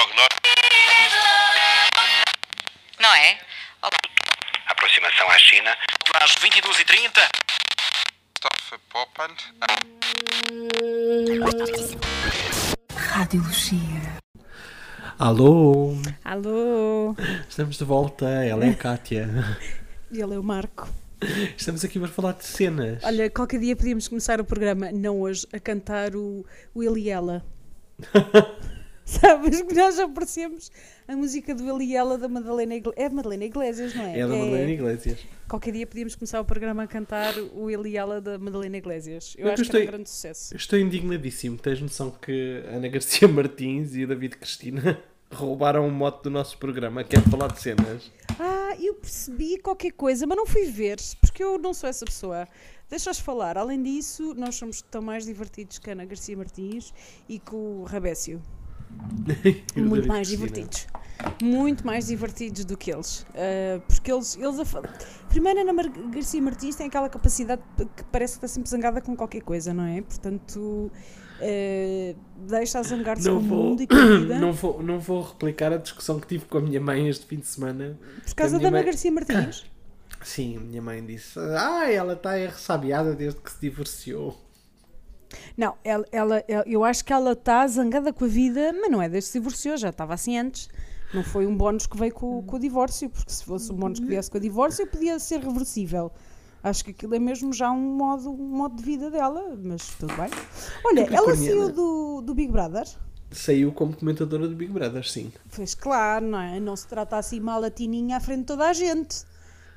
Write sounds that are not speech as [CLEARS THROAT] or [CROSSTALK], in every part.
prognóstico. Não é? Olá. Aproximação à China. Às 22h30. Stoffe Poppand. Rádio Lucia. Alô, Alô, estamos de volta, ela é a Kátia. [LAUGHS] ele é o Marco. Estamos aqui para falar de cenas. Olha, qualquer dia podíamos começar o programa, não hoje, a cantar o, Ele e Ela. [LAUGHS] [LAUGHS] Sabes que nós aparecemos a música do Ele e Ela da Madalena Iglesias. É Madalena Iglesias, não é? É da Madalena Iglesias. Qualquer dia podíamos começar o programa a cantar o Ele e Ela da Madalena Iglesias. Eu acho que era um estou- grande sucesso. Estou indignadíssimo. Tens noção que Ana Garcia [LAUGHS] Martins e o David Cristina [LAUGHS] roubaram o mote do nosso programa, que é falar de cenas. Ah, eu percebi qualquer coisa, mas não fui ver, porque eu não sou essa pessoa. Deixa-os falar. Além disso, nós somos tão mais divertidos que a Ana Garcia Martins e que o Rabécio. [LAUGHS] Muito mais Cristina. divertidos. Muito mais divertidos do que eles. Ah, porque eles. eles a Primeiro, Ana Mar- Garcia Martins tem aquela capacidade que parece que está sempre zangada com qualquer coisa, não é? Portanto, ah, deixa a zangar-se com Não o vou, mundo e com a [COUGHS] vida. não, vou, não vou replicar a discussão que tive com a minha mãe este fim de semana. por causa da Ana mãe- Garcia Martins. [COUGHS] Sim, a minha mãe disse: Ah, ela está ressabiada desde que se divorciou. Não, ela, ela- eu acho que ela está zangada com a vida, mas não é desde que se divorciou, já estava assim antes. Não foi um bónus que veio com, com o divórcio, porque se fosse um bónus que viesse com o divórcio, podia ser reversível. Acho que aquilo é mesmo já um modo, um modo de vida dela, mas tudo bem. Olha, ela saiu do, do Big Brother? Saiu como comentadora do Big Brother, sim. Pois claro, não é? Não se trata assim mal a tininha à frente de toda a gente.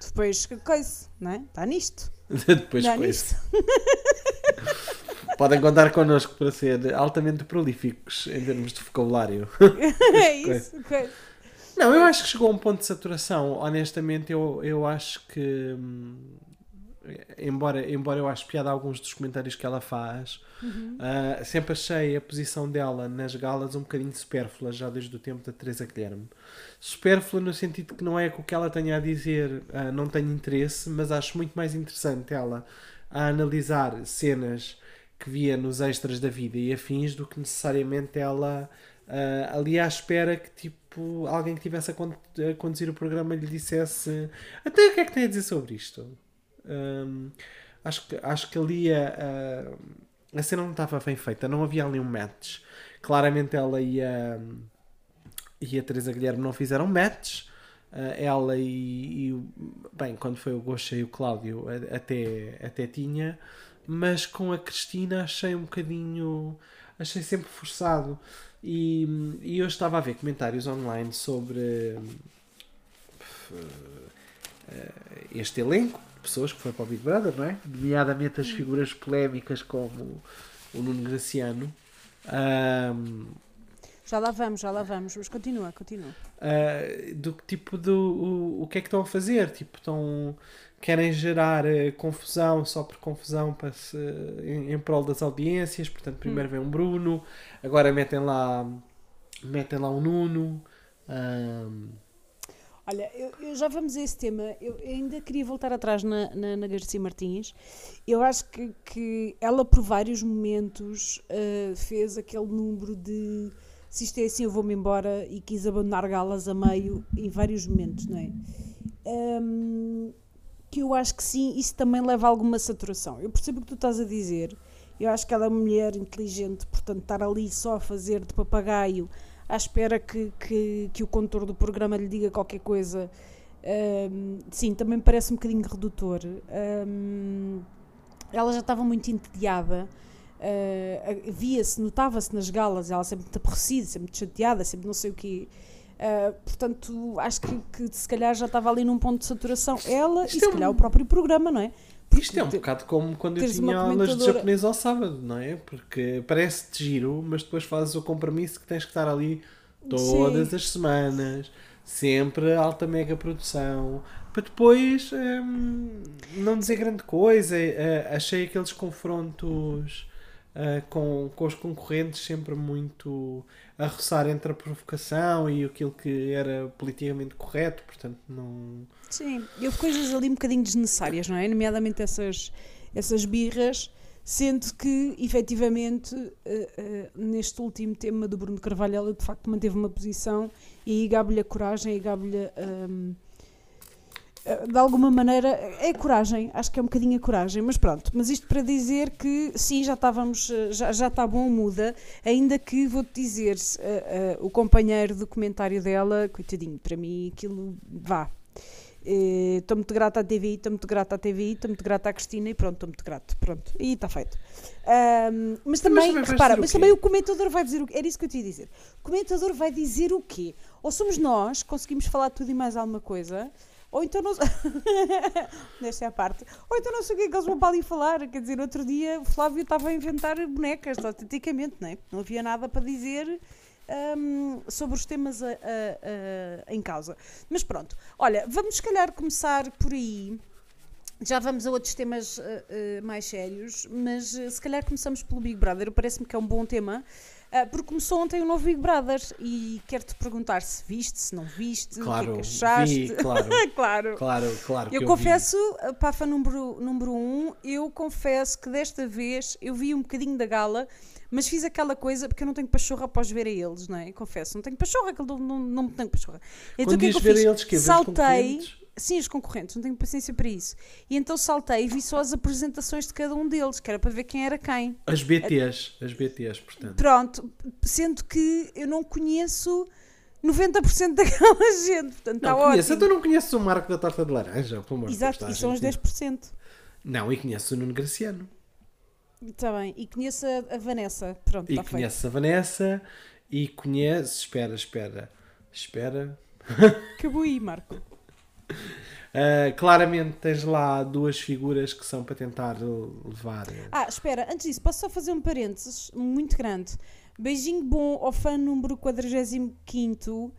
Depois, que coisa, não é? Está nisto. [LAUGHS] Depois Dá foi. nisto. [LAUGHS] Podem contar connosco para ser altamente prolíficos em termos de vocabulário. [LAUGHS] é isso. coisa. Não, eu acho que chegou a um ponto de saturação. Honestamente, eu, eu acho que. hum, Embora, embora eu ache piada alguns dos comentários que ela faz, ah, sempre achei a posição dela nas galas um bocadinho supérflua, já desde o tempo da Teresa Guilherme. Supérflua no sentido que não é que o que ela tenha a dizer ah, não tenho interesse, mas acho muito mais interessante ela a analisar cenas que via nos extras da vida e afins do que necessariamente ela ah, ali à espera que tipo alguém que estivesse a, con- a conduzir o programa lhe dissesse até o que é que tem a dizer sobre isto? Hum, acho, que, acho que ali a, a, cena não estava bem feita não havia ali um match. Claramente ela e a, e a Teresa Guilherme não fizeram match ah, ela e, e bem, quando foi o Gosha e o Cláudio até, até tinha mas com a Cristina achei um bocadinho achei sempre forçado e, e eu estava a ver comentários online sobre eh, este elenco de pessoas que foi para o Big Brother, não é? Nomeadamente as figuras polémicas como o Nuno Graciano. Ahm, Já lá vamos, já lá vamos, mas continua, continua. Uh, do tipo do o, o que é que estão a fazer tipo estão querem gerar uh, confusão só por confusão para se, em, em prol das audiências portanto primeiro vem um Bruno agora metem lá metem lá um Nuno um, Olha, eu, eu já vamos a esse tema. Eu ainda queria voltar atrás na, na, na Garcia Martins. Eu acho que, que ela, por vários momentos, ah, fez aquele número de se isto é assim, eu vou-me embora e quis abandonar galas a meio em vários momentos, não é? Ahm, que eu acho que sim, isso também leva a alguma saturação. Eu percebo o que tu estás a dizer. Eu acho que ela é uma mulher inteligente, portanto, estar ali só a fazer de papagaio à espera que, que, que o condutor do programa lhe diga qualquer coisa, hum, sim, também parece um bocadinho redutor. Hum, ela já estava muito entediada. uh, via-se, notava-se nas galas, ela sempre aborrecida, sempre chateada, sempre não sei o quê. Uh, portanto, acho que, que se calhar já estava ali num ponto de saturação. Ela Isto e se é um- calhar o próprio programa, não é? isto é um bocado como quando eu tinha aulas de japonês ao sábado não é? porque parece-te giro mas depois fazes o compromisso que tens que estar ali todas Sim. as semanas sempre alta mega produção para depois hum, não dizer grande coisa Eh, achei aqueles confrontos ah, com, com os concorrentes sempre muito a roçar entre a provocação e aquilo que era politicamente correto portanto não Sim, houve coisas ali um bocadinho desnecessárias, não é? Nomeadamente essas, essas birras Sendo que, efetivamente, eh, eh, neste último tema do Bruno Carvalho, ela de facto manteve uma posição e aí gabe-lhe a coragem e gabe-lhe. eh, de alguma maneira, é coragem, acho que é um bocadinho a coragem, mas pronto. Mas isto para dizer que sim, já estávamos, eh, já, já está bom, muda. Ainda que vou-te dizer, eh, eh, o companheiro do comentário dela, coitadinho, para mim aquilo vá. Estou muito grata à TVI, estou muito grata à TVI, estou muito grata à Cristina e pronto, estou muito grato. Pronto, e está feito. Ahm, mas também, também vais repara, o mas quê? também o comentador vai dizer o quê? Era isso que eu te ia dizer. O comentador vai dizer o quê? Ou somos nós, conseguimos falar tudo e mais alguma coisa, ou então não. [LAUGHS] Deixa à parte. Ou então não sei o que é que eles vão para ali falar. Quer dizer, outro dia o Flávio estava a inventar bonecas, autenticamente, não é? Não havia nada para dizer. hum, sobre os temas a- a- a- em causa. Mas pronto, olha, vamos se calhar começar por aí. Já vamos a outros temas eh, eh, mais sérios, mas eh, se calhar começamos pelo Big Brother. Parece-me que é um bom tema, porque começou ontem o novo Big Brother e quero-te perguntar se viste, se não viste, o que é Claro, que achaste. [LAUGHS] vi, [LAUGHS] claro. claro. Claro, claro. Eu vi. confesso, a Pafa número, número um, eu confesso que desta vez eu vi um bocadinho da gala, mas fiz aquela coisa porque eu não tenho pachorra após ver a eles, não é? Confesso, não tenho pachorra, não, não, não tenho pachorra. Então Quando o que é que eu ver fiz? a eles, que ver os Saltei? Sim, os concorrentes, não tenho paciência para isso. E então saltei e vi só as apresentações de cada um deles, que era para ver quem era quem. As BTs, as BTs, portanto. Pronto, sendo que eu não conheço 90% daquela [LAUGHS] gente, portanto está Não conheço, ótimo. então não conheces o Marco da Torta de Laranja, pelo amor Deus, Exato, está e são os gente- 10%. Não, e conheces o Nuno Graciano. Está bem, e conheço a, a Vanessa. Pronto, E está feito. conheces a Vanessa e conheces. Espera, espera, espera. Acabou aí, Marco. [LAUGHS] [LAUGHS] Ah, claramente tens lá duas figuras que são para tentar levar. Ah, espera, antes disso, posso só fazer um parênteses muito grande. Beijinho bom ao fã número 45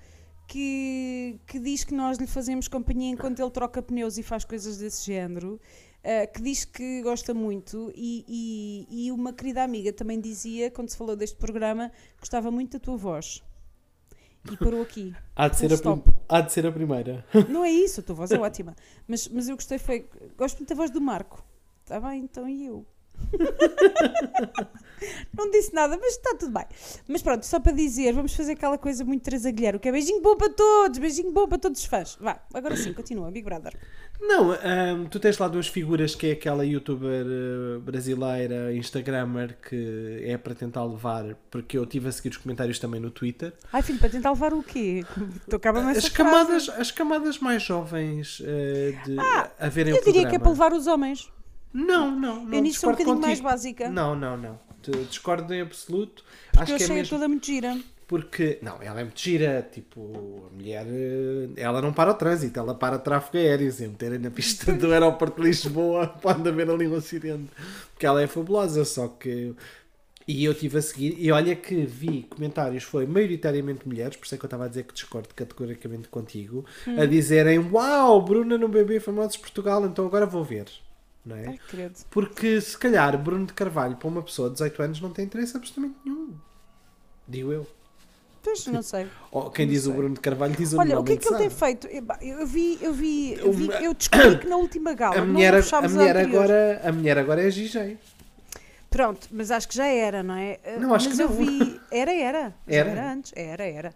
que, que diz que nós lhe fazemos companhia enquanto ele troca pneus e faz coisas desse género. ah, que diz que gosta muito e, e, e uma querida amiga também dizia, quando se falou deste programa, gostava muito da tua voz. E parou aqui. [LAUGHS] Há de, ser a stop. há de ser a primeira. [LAUGHS] Não é isso, a tua voz é ótima. Mas, mas eu gostei, foi. Gosto muito da voz do Marco. Está bem, então e eu? [LAUGHS] Não disse nada, mas está tudo bem. Mas pronto, só para dizer, vamos fazer aquela coisa muito Teresa Guilherme, que é beijinho bom para todos, beijinho bom para todos os fãs. Vá, agora sim, continua, Big Brother. Não, tu tens lá duas figuras que é aquela youtuber eh, brasileira, instagrammer, que é para tentar levar, porque eu tive a seguir os comentários também no Twitter. Ai filho, para tentar levar o quê? Essa As frase. camadas, as camadas mais jovens eh, de a verem Eu o diria que é para levar os homens. Não, não, não. eu nisso sou um bocadinho mais contigo. básica. Não, não, não. Discordo em absoluto. porque Acho eu que é achei a mesmo toda muito gira. porque. Não, ela é muito gira. Tipo, a mulher. eh, Ela não para o trânsito, ela para tráfego aéreo. Se meterem na pista do [LAUGHS] aeroporto de Lisboa, [LAUGHS] pode haver ali um acidente. Porque ela é fabulosa, só que. E eu estive a seguir, e olha que vi comentários, foi maioritariamente mulheres, por isso é que eu estava a dizer que discordo categoricamente contigo, Hum. a dizerem: Uau, Bruna no Bebê Famosos de Portugal, então agora vou ver. Não é? Ai. Porque se calhar Bruno de Carvalho para uma pessoa de 18 anos não tem interesse absolutamente nenhum. Digo eu. Pois, não sei. [LAUGHS] Ou quem Não diz o sei. Olha Carvalho diz o Olha, o que é que ele tem feito? Eu eu vi, eu vi, eu, vi, eu descobri que na última gala A mulher, a puxámos mulher agora, a mulher agora é GJ. Pronto, mas acho que já era, não é? Não, acho mas que eu não. vi. Era, era. Era? Era antes. Era, era.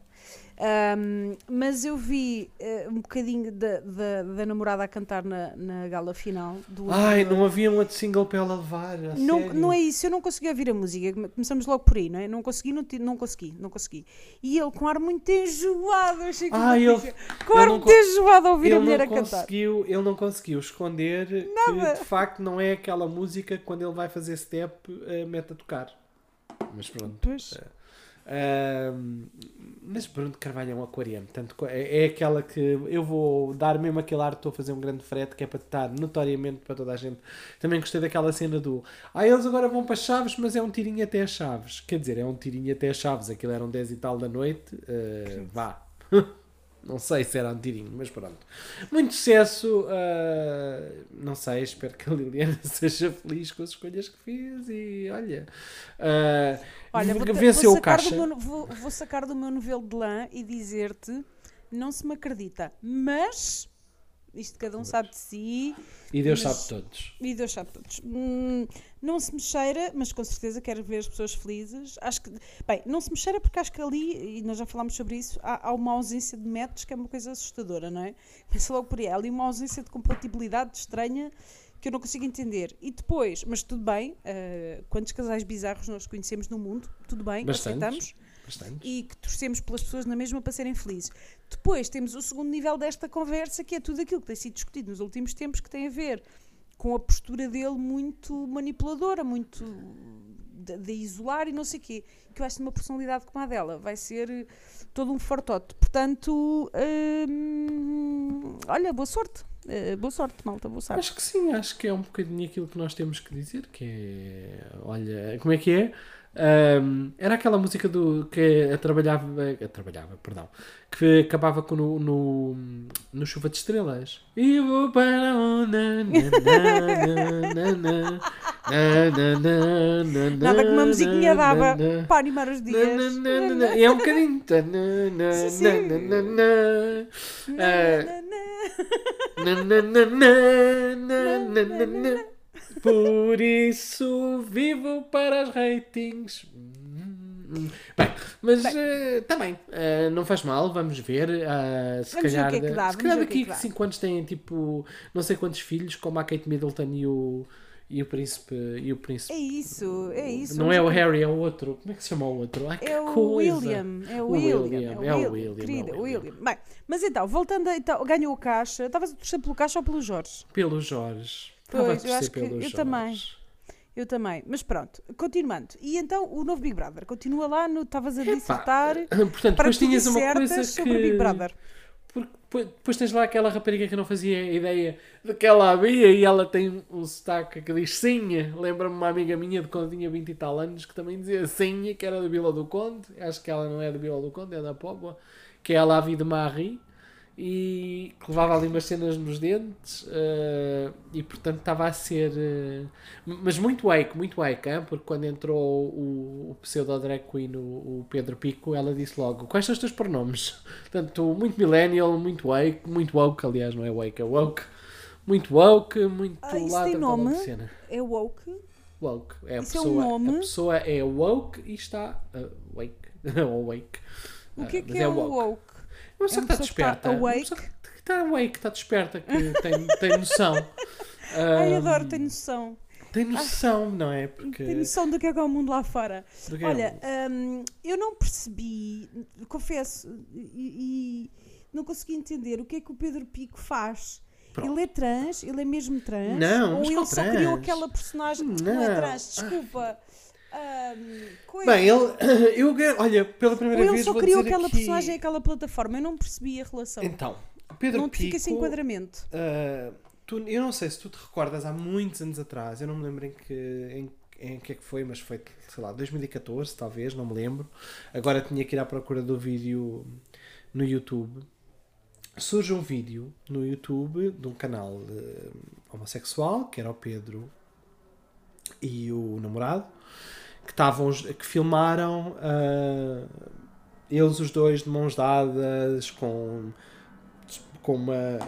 Ahm, mas eu vi uh, um bocadinho da, da, da namorada a cantar na, na gala final do Ai, não havia um outro single para ela levar. a não, sério. não é isso, eu não consegui ouvir a música. Come- Começamos logo por aí, não é? Não consegui, não, não consegui, não consegui. E ele com ar muito enjoado, eu achei que Ah, uma ele- com ar muito enjoado a ouvir a mulher não, a cantar. conseguiu, ele não conseguiu esconder Nada. que de facto não é aquela música que quando ele vai fazer step eh, mete a tocar. Mas pronto. Pois. Ahm, mas Bruno de Carvalho é um aquariano. Tanto, é, é aquela que eu vou dar mesmo aquele ar, estou a fazer um grande frete que é para estar notoriamente para toda a gente. Também gostei daquela cena do Ah, eles agora vão para Chaves, mas é um tirinho até as Chaves. Quer dizer, é um tirinho até as Chaves. Aquilo eram 10 e tal da noite. eh, vá. [LAUGHS] Não sei se era um tirinho, mas pronto. Muito sucesso. ah, não sei, espero que a Liliana [LAUGHS] seja feliz com as escolhas que fez e olha. ah, Olha, vou, venceu vou o sacar caixa. do meu, vou, vou sacar do meu novelo de lã e dizer-te: não se me acredita, mas Isto cada um sabe de si. E Deus Mas- sabe todos. E Deus sabe todos. Hum, não se me cheira, mas com certeza quero ver as pessoas felizes. Acho que, bem, não se me cheira porque acho que ali, e nós já falámos sobre isso, há, há uma ausência de métodos que é uma coisa assustadora, não é? Começa logo por aí. Há ali uma ausência de compatibilidade estranha que eu não consigo entender. E depois, mas tudo bem, eh, quantos casais bizarros nós conhecemos no mundo? Tudo bem, Bastantes. aceitamos Bastante. e que torcemos pelas pessoas na mesma para serem felizes. Depois temos o segundo nível desta conversa, que é tudo aquilo que tem sido discutido nos últimos tempos, que tem a ver com a postura dele muito manipuladora, muito de, de isolar e não sei o quê. Que eu acho que uma personalidade como a dela vai ser eh, todo um fortote. Portanto, hum, olha, boa sorte. Eh, boa sorte, malta, boa sorte. Acho que sim, acho que é um bocadinho aquilo que nós temos que dizer, que é, olha, como é que é? Ahm, era aquela música do que a trabalhava, a trabalhava, perdão, que acabava com no, no, no Chuva de Estrelas. E vou para onde? Na, na, na, na, na, na, na, na, Nada que uma musiquinha dava para animar os dias. E é um bocadinho. Sim, sim. na, Por isso vivo para as ratings. Bem, mas eh, também eh, não faz mal, vamos ver. ah, se Vamos ver calhar, que é que dá, se calhar ver daqui a dá. 5 anos têm tipo não sei quantos filhos, como a Kate Middleton e o, e o príncipe. E o príncipe. É isso, é isso. não é o Harry, é o outro. Como é que se chama o outro? Ai, É o. William, é o O William, William, é o é o William, William, querida, é o o William. William. Bem, mas então, voltando a, então, ganhou o caixa, estavas a torcer pelo caixa ou pelo Jorge? Pelo Jorge. Pois, eu acho que eu Jorge. também. Eu também, mas pronto, continuando. E então o novo Big Brother continua lá no. Estavas a dissertar Portanto, para depois tinhas uma coisa sobre que. Big Brother. Porque depois- depois tens lá aquela rapariga que eu não fazia ideia de que ela havia e ela tem um sotaque que diz Sinha. Lembra-me uma amiga minha de quando tinha 20 e tal anos que também dizia Sinha, que era da Vila do Conde. Acho que ela não é da Vila do Conde, é da Póvoa. Que é a Lavi de Marie. E que levava ali umas cenas nos dentes. eh, e portanto estava a ser. eh, mas muito wake, muito wake, hein? porque quando entrou o, o pseudo drag queen, o, o Pedro Pico, ela disse logo: Quais são os teus pronomes? [LAUGHS] Portanto, muito millennial, muito wake, muito woke, aliás, não é wake, é woke. Muito woke, muito Ah, isso lá tem nome? de cena. É woke. Woke. É a Isso é um pessoa, nome? A pessoa é woke e está uh, wake. [LAUGHS] Ou wake. O que é Ah, que é, o woke. woke? É que uma está pessoa que está desperta. Uma awake? que está awake, está desperta, que tem, tem noção. [LAUGHS] Ai, Ah, adoro, tenho noção. Tem noção, não é? Porque. Tenho noção do que é que é o mundo lá fora. que é Olha, hum, eu não percebi, confesso, e, e não consegui entender o que é que o Pedro Pico faz. Pronto. Ele é trans? Ele é mesmo trans? Não, Ou ele só criou trans? aquela personagem? Não, é Não. trans, desculpa. Coisa. Bem, ele. [CLEARS THROAT] Eu, olha, pela primeira ele vez. só vou criou aquela aqui... personagem, aquela plataforma. Eu não percebi a relação. Então, Pedro não Pico. fica esse enquadramento. Uh, tu- eu não sei se tu te recordas há muitos anos atrás, eu não me lembro em que, em, em que é que foi, mas foi, sei lá, 2014 talvez, não me lembro. Agora tinha que ir à procura do vídeo no YouTube. Surge um vídeo no YouTube de um canal eh, homossexual, que era o Pedro e o namorado, que, estavam, os- que filmaram ah, eles os dois de mãos dadas, com, com uma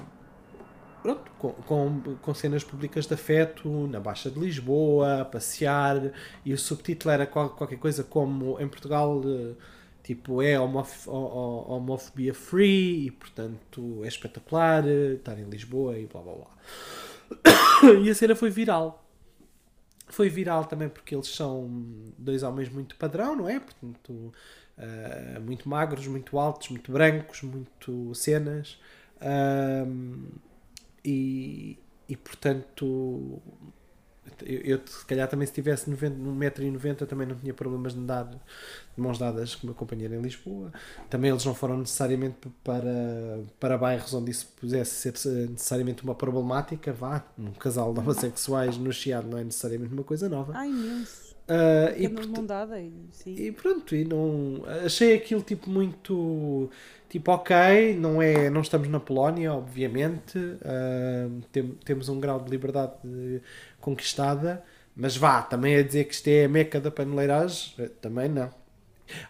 pronto, com, com, com cenas públicas de afeto na Baixa de Lisboa, a passear, e o subtítulo era qual- qualquer coisa como em Portugal eh, tipo é homof ho- ho- homofobia free e portanto é espetacular eh, estar em Lisboa e blá blá blá. [COUGHS] e a cena foi viral. Foi viral também porque eles são dois homens muito padrão, não é? Portanto, eh, muito magros, muito altos, muito brancos, muito cenas. Ahm, e, e portanto, eu, eu, se calhar também se tivesse 90, 1,90m também não tinha problemas de andar de mãos dadas com o meu companheiro em Lisboa. Também eles não foram necessariamente para, para bairros onde isso pudesse ser necessariamente uma problemática. Vá, um casal de homossexuais no Chiado não é necessariamente uma coisa nova. Ai, imenso. Ah, E de dada. E, pronto, e não achei aquilo tipo muito tipo ok, não é, não estamos na Polónia, obviamente, ah, tem- temos um grau de liberdade eh, conquistada, mas vá, também a dizer que isto é a meca da paneleiragem, também não.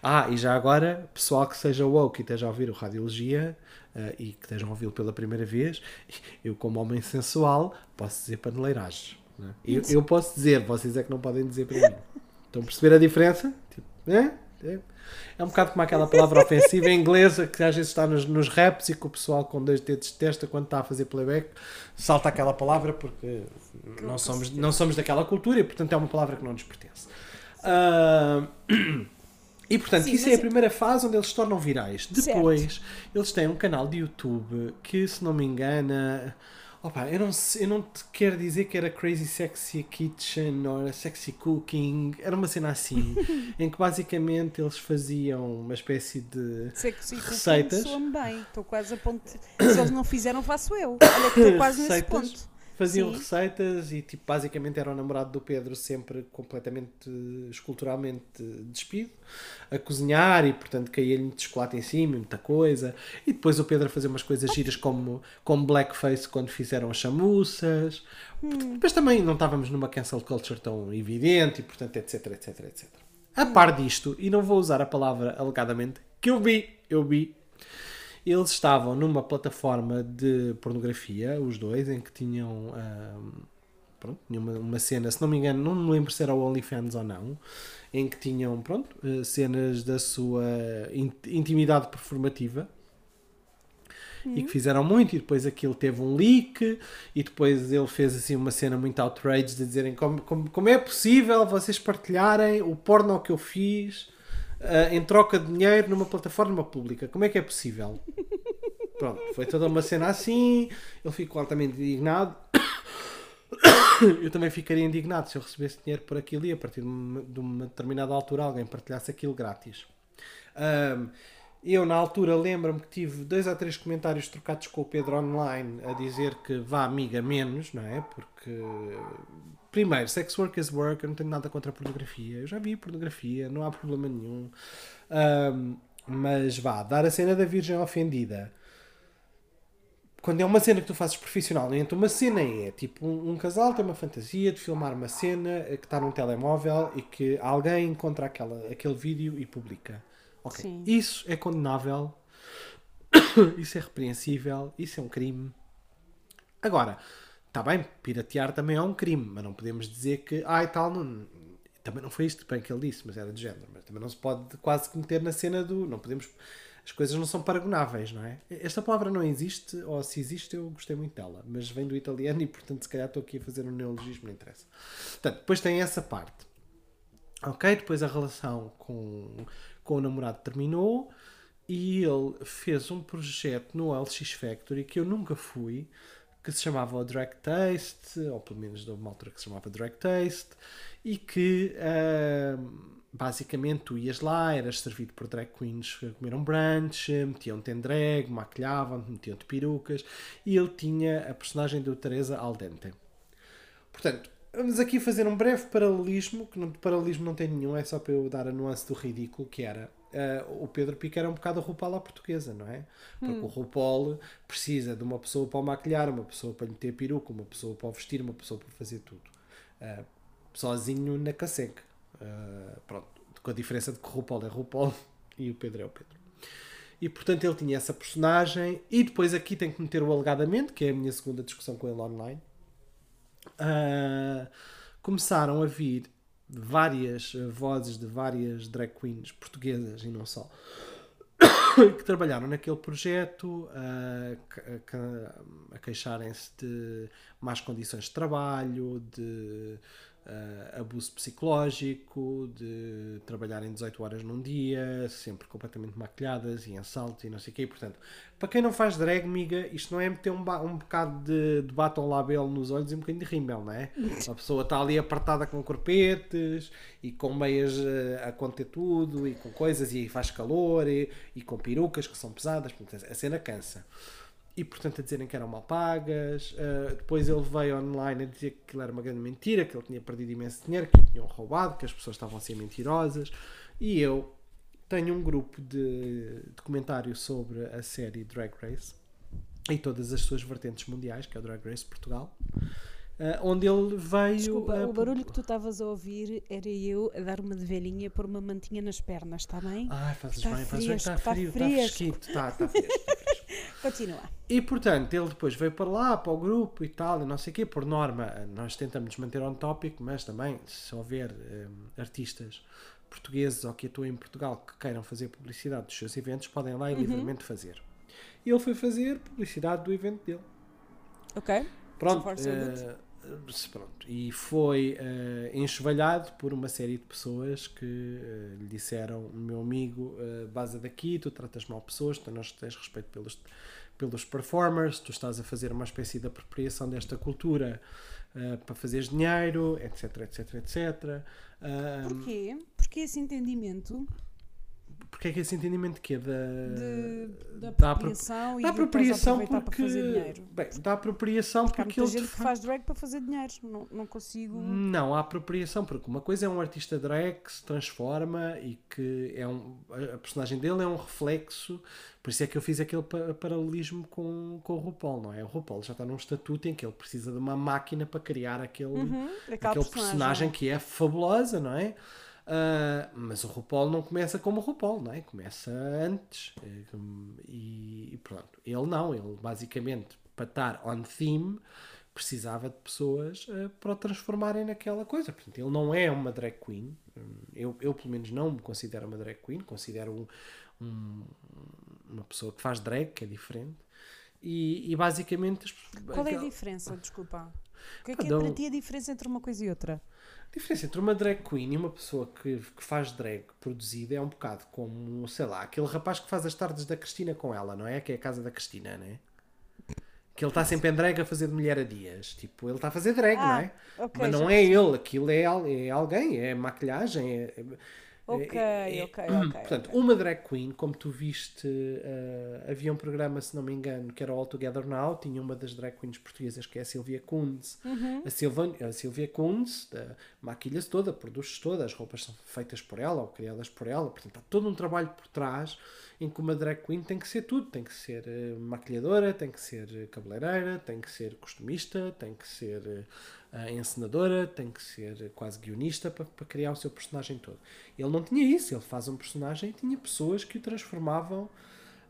Ah, e já agora, pessoal que seja woke e esteja a ouvir o Radiologia eh, e que estejam a ouvi-lo pela primeira vez, eu, como homem sensual, posso dizer paneleiragens. Né? Eu, eu posso dizer, vocês é que não podem dizer para mim. Estão a perceber a diferença? Tipo, é? É. É um bocado como aquela palavra ofensiva em inglês que às vezes está nos, nos raps e que o pessoal com dois dedos de testa, quando está a fazer playback, salta aquela palavra porque não somos, não somos daquela cultura e, portanto, é uma palavra que não nos pertence. Ah, [CLEARS THROAT] e, portanto, Sim, isso é a primeira fase onde eles se tornam virais. Depois, eles têm um canal de YouTube que, se não me engana. Opa, eu não, eu não te quero dizer que era Crazy Sexy Kitchen ou era Sexy Cooking, era uma cena assim, [LAUGHS] em que basicamente eles faziam uma espécie de Sexy Receitas. soa-me bem. Estou quase a ponto. Se eles não fizeram, faço eu. Olha que estou quase nesse receitas, ponto. Faziam Sim. receitas e tipo, basicamente era o namorado do Pedro sempre completamente esculturalmente despido, a cozinhar e portanto caía-lhe muito chocolate em cima e muita coisa. E depois o Pedro a fazer umas coisas giras como, como blackface quando fizeram as chamuças. Portanto, Depois também não estávamos numa cancel culture tão evidente e portanto etc, etc, etc. A par disto, e não vou usar a palavra alegadamente, que eu vi, eu vi eles estavam numa plataforma de pornografia, os dois, em que tinham, pronto, tinham uma, uma cena, se não me engano, não me lembro se era o OnlyFans ou não, em que tinham pronto, eh, cenas da sua in- intimidade performativa. E que fizeram muito, e depois aquilo teve um leak, e depois ele fez assim uma cena muito outrage de dizerem como, como, como é possível vocês partilharem o porno que eu fiz ah, em troca de dinheiro numa plataforma pública. Como é que é possível? Pronto, foi toda uma cena assim. Ele ficou altamente indignado. [COUGHS] Eu também ficaria indignado se eu recebesse dinheiro por aquilo e a partir de uma, de uma determinada altura alguém partilhasse aquilo grátis. Ahm, eu, na altura, lembro-me que tive dois ou três comentários trocados com o Pedro online a dizer que vá amiga menos, não é? Porque, primeiro, sex work is work, eu não tenho nada contra a pornografia. Eu já vi pornografia, não há problema nenhum. Ahm, mas vá, dar a cena da Virgem ofendida quando é uma cena que tu fazes profissionalmente, uma cena é tipo um, um casal tem uma fantasia de filmar uma cena que está num telemóvel e que alguém encontra aquela, aquele vídeo e publica. Ok, Sim. Isso é condenável, [COUGHS] isso é repreensível, isso é um crime. Agora, está bem, piratear também é um crime, mas não podemos dizer que, ah, e tal, não, também não foi isto bem que ele disse, mas era de género. Mas também não se pode quase que meter na cena do. Não podemos. As coisas não são paragonáveis, não é? Esta palavra não existe, ou se existe, eu gostei muito dela, mas vem do italiano e, portanto, se calhar estou aqui a fazer um neologismo, não interessa. Portanto, depois tem essa parte. Ok? Depois a relação com, com o namorado terminou e ele fez um projeto no LX Factory que eu nunca fui, que se chamava o Drag Taste, ou pelo menos de uma altura que se chamava Drag Taste, e que ahm, basicamente tu ias lá, eras servido por drag queens que comeram brunch, metiam-te em drag, maquilhavam-te, metiam-te perucas, e ele tinha a personagem de Teresa Aldente. Portanto, vamos aqui fazer um breve paralelismo, que não, paralelismo não tem nenhum, é só para eu dar a nuance do ridículo, que era eh, o Pedro Pica era um bocado a RuPaul à portuguesa, não é? Porque o RuPaul precisa de uma pessoa para o maquilhar, uma pessoa para lhe ter peruca, uma pessoa para o vestir, uma pessoa para fazer tudo. Eh, sozinho na caseca. Eh, pronto, com a diferença de que o RuPaul é RuPaul [LAUGHS] e o Pedro é o Pedro. E portanto ele tinha essa personagem, e depois aqui tem que meter o alegadamente, que é a minha segunda discussão com ele online. Começaram a vir várias eh, vozes de várias drag queens portuguesas e não só [COUGHS] que trabalharam naquele projeto a, a- a- queixarem-se de más condições de trabalho, de ah, abuso psicológico, de trabalharem 18 horas num dia, sempre completamente maquilhadas e em saltos e não sei o quê. Portanto, para quem não faz drag, miga, isto não é meter um, um bocado de, de batom label nos olhos e um bocadinho de rímel, não é? A pessoa está ali apertada com corpetes e com meias eh, a conter tudo e com coisas e faz calor e, e com perucas que são pesadas, portanto, a cena cansa. E portanto a dizerem que eram mal pagas. Uh, depois ele veio online a dizer que aquilo era uma grande mentira, que ele tinha perdido imenso dinheiro, que o tinham roubado, que as pessoas estavam a ser mentirosas. E eu tenho um grupo de, de comentário sobre a série Drag Race e todas as suas vertentes mundiais, que é o Drag Race Portugal. ah, onde ele veio. Desculpa, ah, o barulho que tu estavas a ouvir era eu a dar uma de velhinha pôr uma mantinha nas pernas, está bem? Ai, fazes Está bem, fazes bem, está está frio, está fresquito, está, está fresco. Continua. E portanto, ele depois veio para lá, para o grupo e tal, e não sei o quê. Por norma, nós tentamos nos manter on topic, mas também, se houver hum, artistas portugueses ou que atuem em Portugal que queiram fazer publicidade dos seus eventos, podem lá e livremente fazer. E ele foi fazer publicidade do evento dele. Ok? Pronto, So pronto. E foi eh, enxovalhado por uma série de pessoas que eh, lhe disseram: meu amigo, uh, base daqui, tu tratas mal pessoas, tu não tens respeito pelos, pelos performers, tu estás a fazer uma espécie de apropriação desta cultura eh, para fazeres dinheiro, etc, etc, etc. Ah, Porquê? Porquê esse entendimento porque é que esse entendimento que é da, de, da da apro- apropriação e da de estás a apropriação porque para fazer dinheiro? bem, da apropriação Porque há porque muita ele de gente que faz drag para fazer dinheiro. Não, não consigo. Não, há apropriação, porque uma coisa é um artista drag que se transforma e que é um, a personagem dele é um reflexo, por isso é que eu fiz aquele pa- paralelismo com, com o RuPaul, não é? O RuPaul já está num estatuto em que ele precisa de uma máquina para criar aquele, Uhum, aquele personagem que é fabulosa, não é? Ah, mas o RuPaul não começa como o RuPaul, não é? Começa antes. eh, E, e pronto. Ele não, ele basicamente, para estar on theme, precisava de pessoas ah, para o transformarem naquela coisa. Portanto, ele não é uma drag queen. Hum, Eu, eu pelo menos, não me considero uma drag queen. Considero um- um- uma pessoa que faz drag, que é diferente. E, e basicamente. as- Qual é a diferença? Desculpa. O que é que é para ti a diferença entre uma coisa e outra? A diferença entre uma drag queen e uma pessoa que, que faz drag produzida é um bocado como, sei lá, aquele rapaz que faz as tardes da Cristina com ela, não é? Que é a casa da Cristina, não é? Que ele está sempre em drag a fazer de mulher a dias. Tipo, ele está a fazer drag, Ah, não é? ok, Mas não é ele, aquilo é, é alguém, é maquilhagem. É, é- Ok, é- ok, [CLEARS THROAT] ok, Portanto, ok. uma drag queen, como tu viste, eh, havia um programa, se não me engano, que era o All Together Now, tinha uma das drag queens portuguesas que é a Silvia Kunz. Uhum. A, Silvan, a Silvia Kunz eh, maquilha-se toda, produz-se toda, as roupas são feitas por ela ou criadas por ela, portanto, há todo um trabalho por trás em que uma drag queen tem que ser tudo, tem que ser eh, maquilhadora, tem que ser cabeleireira, tem que ser costumista, tem que ser eh, encenadora, tem que ser quase guionista para, para criar o seu personagem todo. Ele não tinha isso, ele faz um personagem e tinha pessoas que o transformavam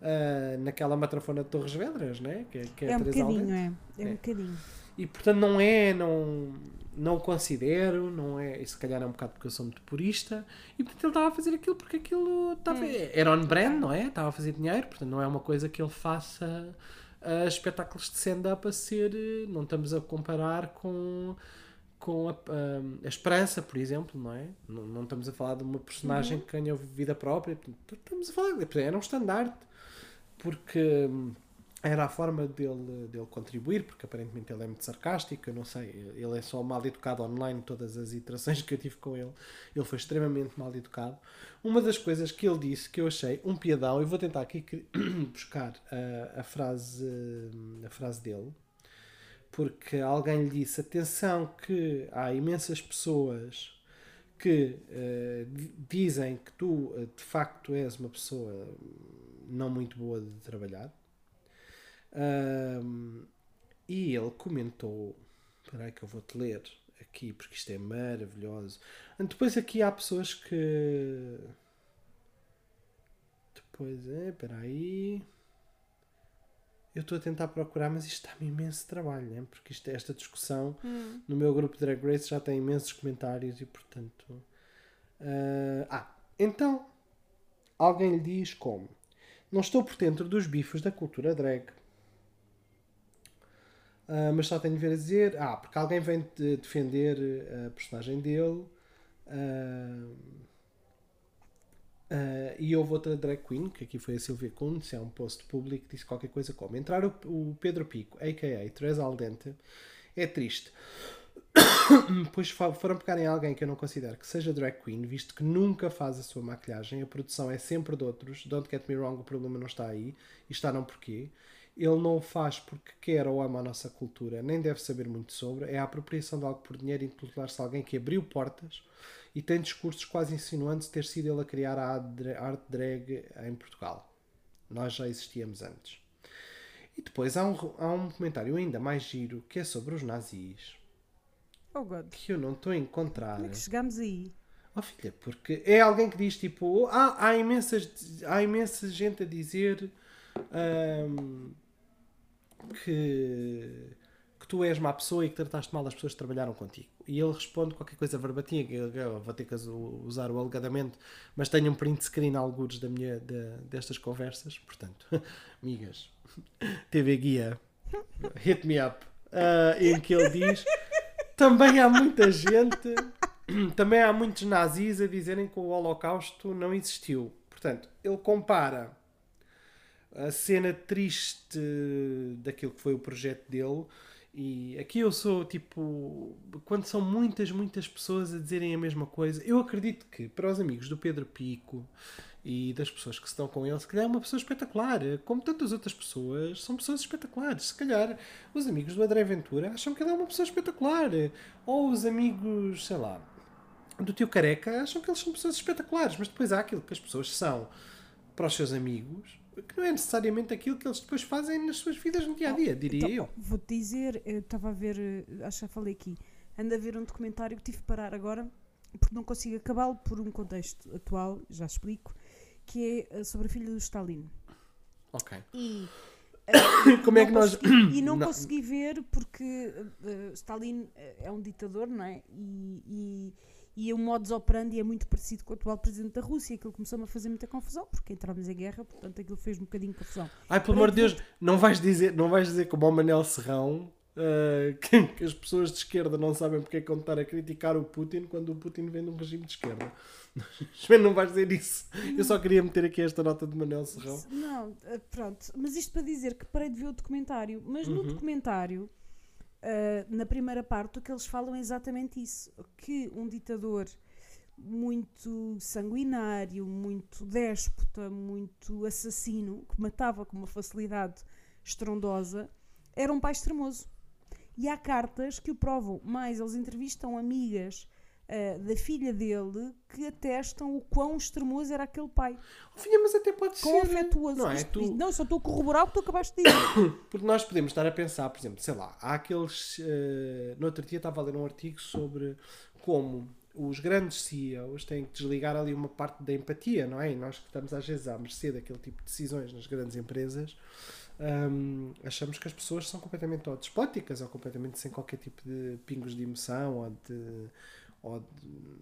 ah, naquela matrafona de Torres Vedras, né? que, é- que é, É um bocadinho, Alvente. é. É um É. bocadinho. E portanto não é, não, não o considero, não é, e se calhar é um bocado porque eu sou muito purista, e portanto ele estava a fazer aquilo porque aquilo estava, era on brand, não é? Estava a fazer dinheiro, portanto não é uma coisa que ele faça ah, espetáculos de stand-up a ser, eh, não estamos a comparar com com a, a, a esperança, por exemplo, não é? Não, não estamos a falar de uma personagem que ganhou vida própria, estamos a falar, era um estandarte, porque hum, era a forma dele, dele contribuir, porque aparentemente ele é muito sarcástico, eu não sei, ele é só mal educado online, todas as iterações [LAUGHS] que eu tive com ele, ele foi extremamente mal educado. Uma das coisas que ele disse que eu achei um piadão, e vou tentar aqui [CLEARS THROAT] buscar a, a, frase, a frase dele, porque alguém lhe disse, atenção que há imensas pessoas que di- dizem que tu eh, de facto és uma pessoa não muito boa de trabalhar. Ahm, e ele comentou, espera aí que eu vou-te ler aqui, porque isto é maravilhoso. Depois aqui há pessoas que... Depois é, espera aí... Eu estou a tentar procurar, mas isto dá-me imenso trabalho, né? porque isto, esta discussão no meu grupo de Drag Race já tem imensos comentários e, portanto. ah, ah, então alguém lhe diz como: Não estou por dentro dos bifos da cultura drag. Ah, mas só tenho de ver a dizer: Ah, porque alguém vem de defender eh, a personagem dele. ah, ah, e houve outra drag queen, que aqui foi a Silvia Kuntz, é um post público, disse qualquer coisa como entrar o, o Pedro Pico, a.k.a. Teresa Aldente, é triste. [COUGHS] pois fo- foram pegar em alguém que eu não considero que seja drag queen, visto que nunca faz a sua maquilhagem, a produção é sempre de outros. Don't get me wrong, o problema não está aí, e está não porquê. Ele não o faz porque quer ou ama a nossa cultura, nem deve saber muito sobre. É a apropriação de algo por dinheiro e intitular-se alguém que abriu portas e tem discursos quase insinuantes de ter sido ele a criar a arte drag em Portugal. Nós já existíamos antes. E depois há um, há um comentário ainda mais giro que é sobre os nazis. Oh God, que eu não estou a encontrar. como é que chegámos aí? Oh filha, porque é alguém que diz tipo, ah, há, imensas, há imensa gente a dizer ahm, que, que tu és má pessoa e que trataste mal as pessoas que trabalharam contigo. E ele responde qualquer coisa verbatim, vou ter que usar o alegadamente, mas tenho um print screen alguns da minha, destas conversas, portanto, [LAUGHS] amigas, TV Guia, hit me up, ah, em que ele diz também há muita gente, [CLEARS THROAT] também há muitos nazis a dizerem que o Holocausto não existiu. Portanto, ele compara a cena triste daquilo que foi o projeto dele. E aqui eu sou tipo. Quando são muitas, muitas pessoas a dizerem a mesma coisa, eu acredito que para os amigos do Pedro Pico e das pessoas que estão com ele, se calhar é uma pessoa espetacular. Como tantas outras pessoas, são pessoas espetaculares. Se calhar os amigos do André Ventura acham que ele é uma pessoa espetacular. Ou os amigos, sei lá, do tio Careca acham que eles são pessoas espetaculares. Mas depois há aquilo que as pessoas são para os seus amigos, que não é necessariamente aquilo que eles depois fazem nas suas vidas no dia a dia, diria Então, eu. Vou-te dizer, eu estava a ver, eh, acho que já falei aqui, ando a ver um documentário que tive que parar agora, porque não consigo acabá-lo por um contexto atual, já explico, que é eh, sobre a filha do Stalin. Ok. E, [COUGHS] Como é que nós. consegui- e não, [COUGHS] Não. consegui ver porque eh, eh, Stalin eh, é um ditador, não é? E, e, e o modus operandi é muito parecido com o atual presidente da Rússia. Aquilo começou-me a fazer muita confusão, porque entramos em guerra, portanto aquilo fez um bocadinho de confusão. Ai, pelo amor de Deus, não vais dizer, não vais dizer como o Manel Serrão ah, [LAUGHS] que, que as pessoas de esquerda não sabem porque é que estar a criticar o Putin quando o Putin vem de um regime de esquerda. [LAUGHS] Não vais dizer isso. Eu só queria meter aqui esta nota de Manel Serrão. Não, eh, pronto. Mas isto para dizer que parei de ver o documentário. Mas no documentário, eh, na primeira parte, o que eles falam é exatamente isso: que um ditador muito sanguinário, muito déspota, muito assassino, que matava com uma facilidade estrondosa, era um pai extremoso. E há cartas que o provam. Mais, eles entrevistam amigas eh, da filha dele que atestam o quão extremoso era aquele pai. Filha, mas até pode Quão ser. afetuoso. Não é? Tu- não, só estou a corroborar o que tu acabaste de dizer. [COUGHS] Porque nós podemos estar a pensar, por exemplo, sei lá, há aqueles. eh, no outro dia estava a ler um artigo sobre como os grandes CEOs têm que desligar ali uma parte da empatia, não é? E nós que estamos às vezes à mercê daquele tipo de decisões nas grandes empresas, hum, achamos que as pessoas são completamente ou despóticas ou completamente sem qualquer tipo de pingos de emoção ou de. Ou de.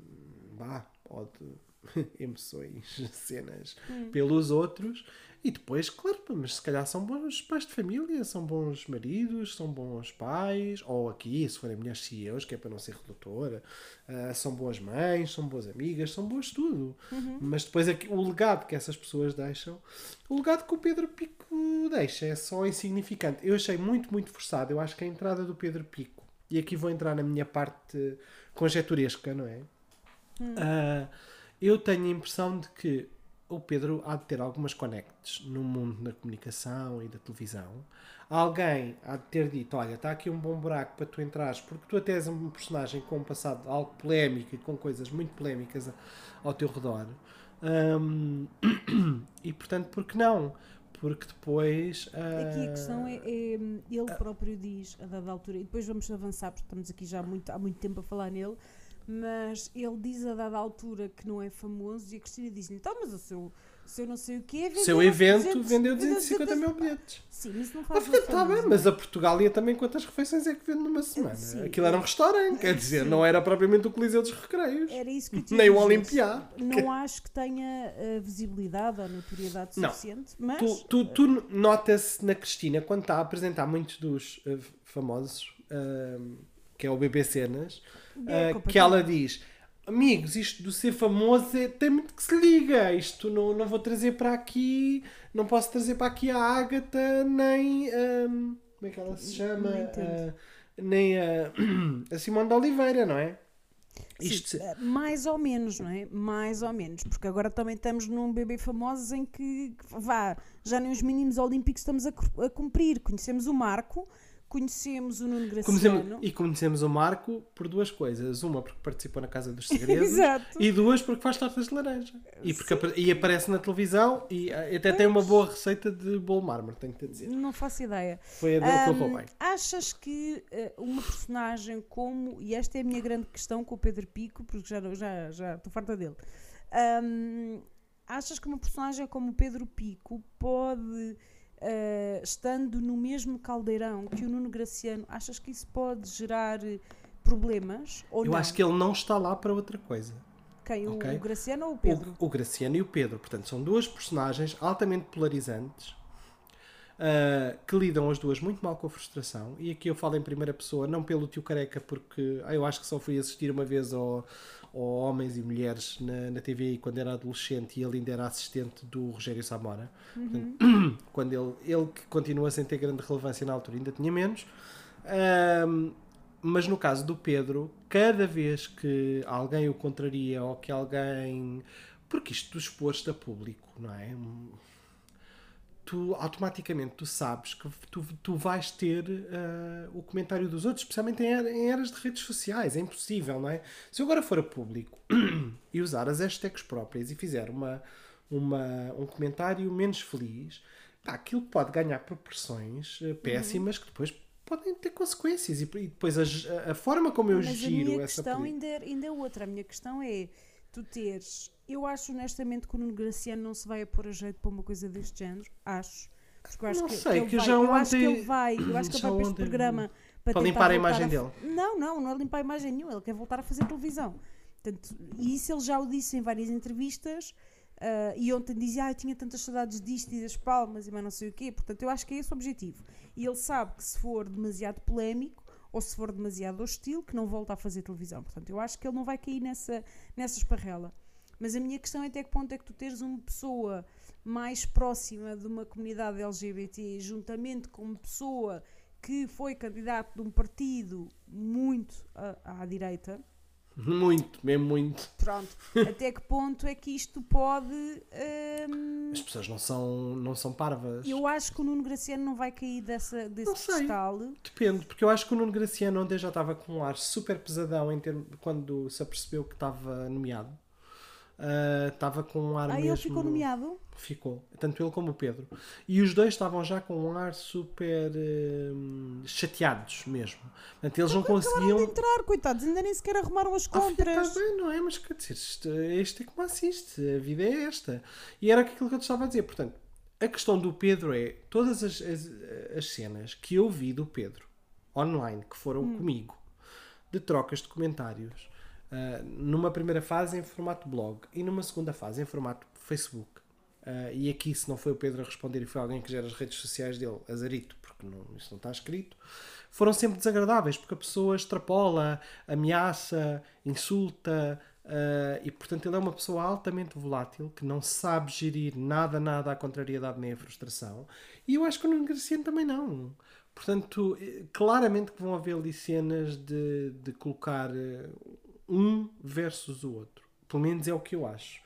Bah, ou de [LAUGHS] emoções, [LAUGHS] cenas pelos outros. E depois, claro, mas se calhar são bons pais de família, são bons maridos, são bons pais, ou aqui, se forem mulheres CEOs, que é para não ser redutora, ah, são boas mães, são boas amigas, são boas tudo. Mas depois aqui, o legado que essas pessoas deixam, o legado que o Pedro Pico deixa é só insignificante. Eu achei muito, muito forçado. Eu acho que a entrada do Pedro Pico, e aqui vou entrar na minha parte conjecturesca, não é? Ah, eu tenho a impressão de que o Pedro há de ter algumas conectes no mundo da comunicação e da televisão. Alguém há de ter dito: Olha, está aqui um bom buraco para tu entrares, porque tu até és um personagem com um passado algo polémico e com coisas muito polémicas ao teu redor. Ahm, [CLEARS THROAT] e portanto, por que não? Porque depois. Aqui a ah, questão é, é, ele próprio diz, a dada altura, e depois vamos avançar, porque estamos aqui já há muito, há muito tempo a falar nele, mas ele diz a dada altura que não é famoso e a Cristina diz-lhe, então, mas o seu, seu não sei o quê vendeu seu evento 200 vendeu 250 mil bilhetes. Sim, mas isso não Ah, faz portanto, está bem, mas não a Portugália também quantas refeições é que vende numa semana? Sim. Aquilo era um restaurante, quer dizer, Sim. não era propriamente o Coliseu dos Recreios. Era isso que eu Nem o. Olimpiá. Não acho que tenha a visibilidade ou notoriedade Não. suficiente, mas Tu, tu, tu nota-se na Cristina, quando está a apresentar muitos dos eh, famosos, ahm, que é o BB Cenas, É, ah, que ela diz: Amigos, isto do ser famoso é, tem muito que se liga. Isto não, não vou trazer para aqui, não posso trazer para aqui a Ágata, nem. ahm, como é que ela se chama? Ah, nem a, [CLEARS THROAT] a Simone de Oliveira, não é? Isto, eh, mais ou menos, não é? Mais ou menos, porque agora também estamos num bebê famosos em que, vá, já nem os mínimos olímpicos estamos a, a cumprir. Conhecemos o Marco, conhecemos o Nuno Graciano. Conhecemos- e conhecemos o Marco por duas coisas. Uma porque participou na Casa dos [LAUGHS] Segredos Exato. e duas porque faz tortas de laranja. E, porque e aparece na televisão e ah, até tem uma boa receita de bolo mármore, tenho que te dizer. Não faço ideia. Foi a dele que eu roubei. achas que eh, uma personagem como. E esta é a minha grande questão com o Pedro Pico, porque já não- já já estou farta dele. Ahm, achas que uma personagem como o Pedro Pico pode, eh, estando no mesmo caldeirão que o Nuno Graciano, achas que isso pode gerar eh, problemas? Ou Eu não? acho que ele não está lá para outra coisa. Quem? O- Ok. O Graciano ou o Pedro? O, o Graciano e o Pedro. Portanto, são duas personagens altamente polarizantes ah, que lidam as duas muito mal com a frustração. E aqui eu falo em primeira pessoa, não pelo tio Careca, porque ah, eu acho que só fui assistir uma vez ao, ao Homens e Mulheres na, na TV quando era adolescente e ele ainda era assistente do Rogério Samora. Portanto, [CLEARS THROAT] quando ele, ele que continua sem ter grande relevância na altura, ainda tinha menos. Ahm, mas no caso do Pedro, cada vez que alguém o contraria ou que alguém. Porque isto tu expôs-te a público, não é? Tu automaticamente tu sabes que tu, tu vais ter ah, o comentário dos outros, especialmente em, em eras de redes sociais. É impossível, não é? Se eu agora for a público [CLEARS THROAT] e usar as hashtags próprias e fizer uma, uma, um comentário menos feliz, pá, aquilo pode ganhar proporções eh, péssimas que depois podem ter consequências. E, e depois a, a forma como eu Mas a giro minha essa questão política- ainda, é- ainda é outra. A minha questão é tu teres. Eu acho honestamente que o Nuno Graciano não se vai a pôr a jeito para uma coisa deste género. Acho. Porque eu acho Não que, sei, que ele que vai, já eu acho que ontem- ele vai, eu acho que ele vai para este ontem- programa para, para limpar a imagem f- dele. Não, não, não é limpar a imagem nenhuma, ele quer voltar a fazer televisão. Portanto, e isso ele já o disse em várias entrevistas. ah, e ontem dizia, ah, eu tinha tantas saudades disto e das palmas e mais não sei o quê. Portanto, eu acho que é esse o objetivo. E ele sabe que se for demasiado polémico ou se for demasiado hostil, que não volta a fazer televisão. Portanto, eu acho que ele não vai cair nessa, nessa esparrela. Mas a minha questão é até que ponto é que tu teres uma pessoa mais próxima de uma comunidade LGBT, juntamente com uma pessoa que foi candidato de um partido muito à, à direita, Muito, mesmo muito. pronto, até que ponto é que isto pode. hum, As pessoas não são, não são parvas. eu acho que o Nuno Graciano não vai cair dessa, desse Não sei. pedestal. Depende, porque eu acho que o Nuno Graciano ontem já estava com um ar super pesadão em termos, quando se apercebeu que estava nomeado. Ah, Estava com um ar Ah, mesmo. ele ficou nomeado? Ficou. Tanto ele como o Pedro. E os dois estavam já com um ar super hum, chateados mesmo. Portanto, eles não Acabaram conseguiam. de entrar, coitados, ainda nem sequer arrumaram as Ah, contras. Está bem, não é? Mas quer dizer, isto, isto é como assiste, a vida é esta. E era aquilo que eu te estava a dizer. Portanto, a questão do Pedro é todas as, as, as cenas que eu vi do Pedro online, que foram comigo, de trocas de comentários, ah, numa primeira fase em formato blog e numa segunda fase em formato Facebook. Ah, e aqui, se não foi o Pedro a responder e foi alguém que gera as redes sociais dele, azarito, porque não, isso não está escrito, foram sempre desagradáveis, porque a pessoa extrapola, ameaça, insulta, ah, e portanto ele é uma pessoa altamente volátil, que não sabe gerir nada, nada à contrariedade nem à frustração, e eu acho que o Nuno Graciano também não. Portanto, eh, claramente que vão haver ali cenas de, de colocar eh, um versus o outro. Pelo menos é o que eu acho.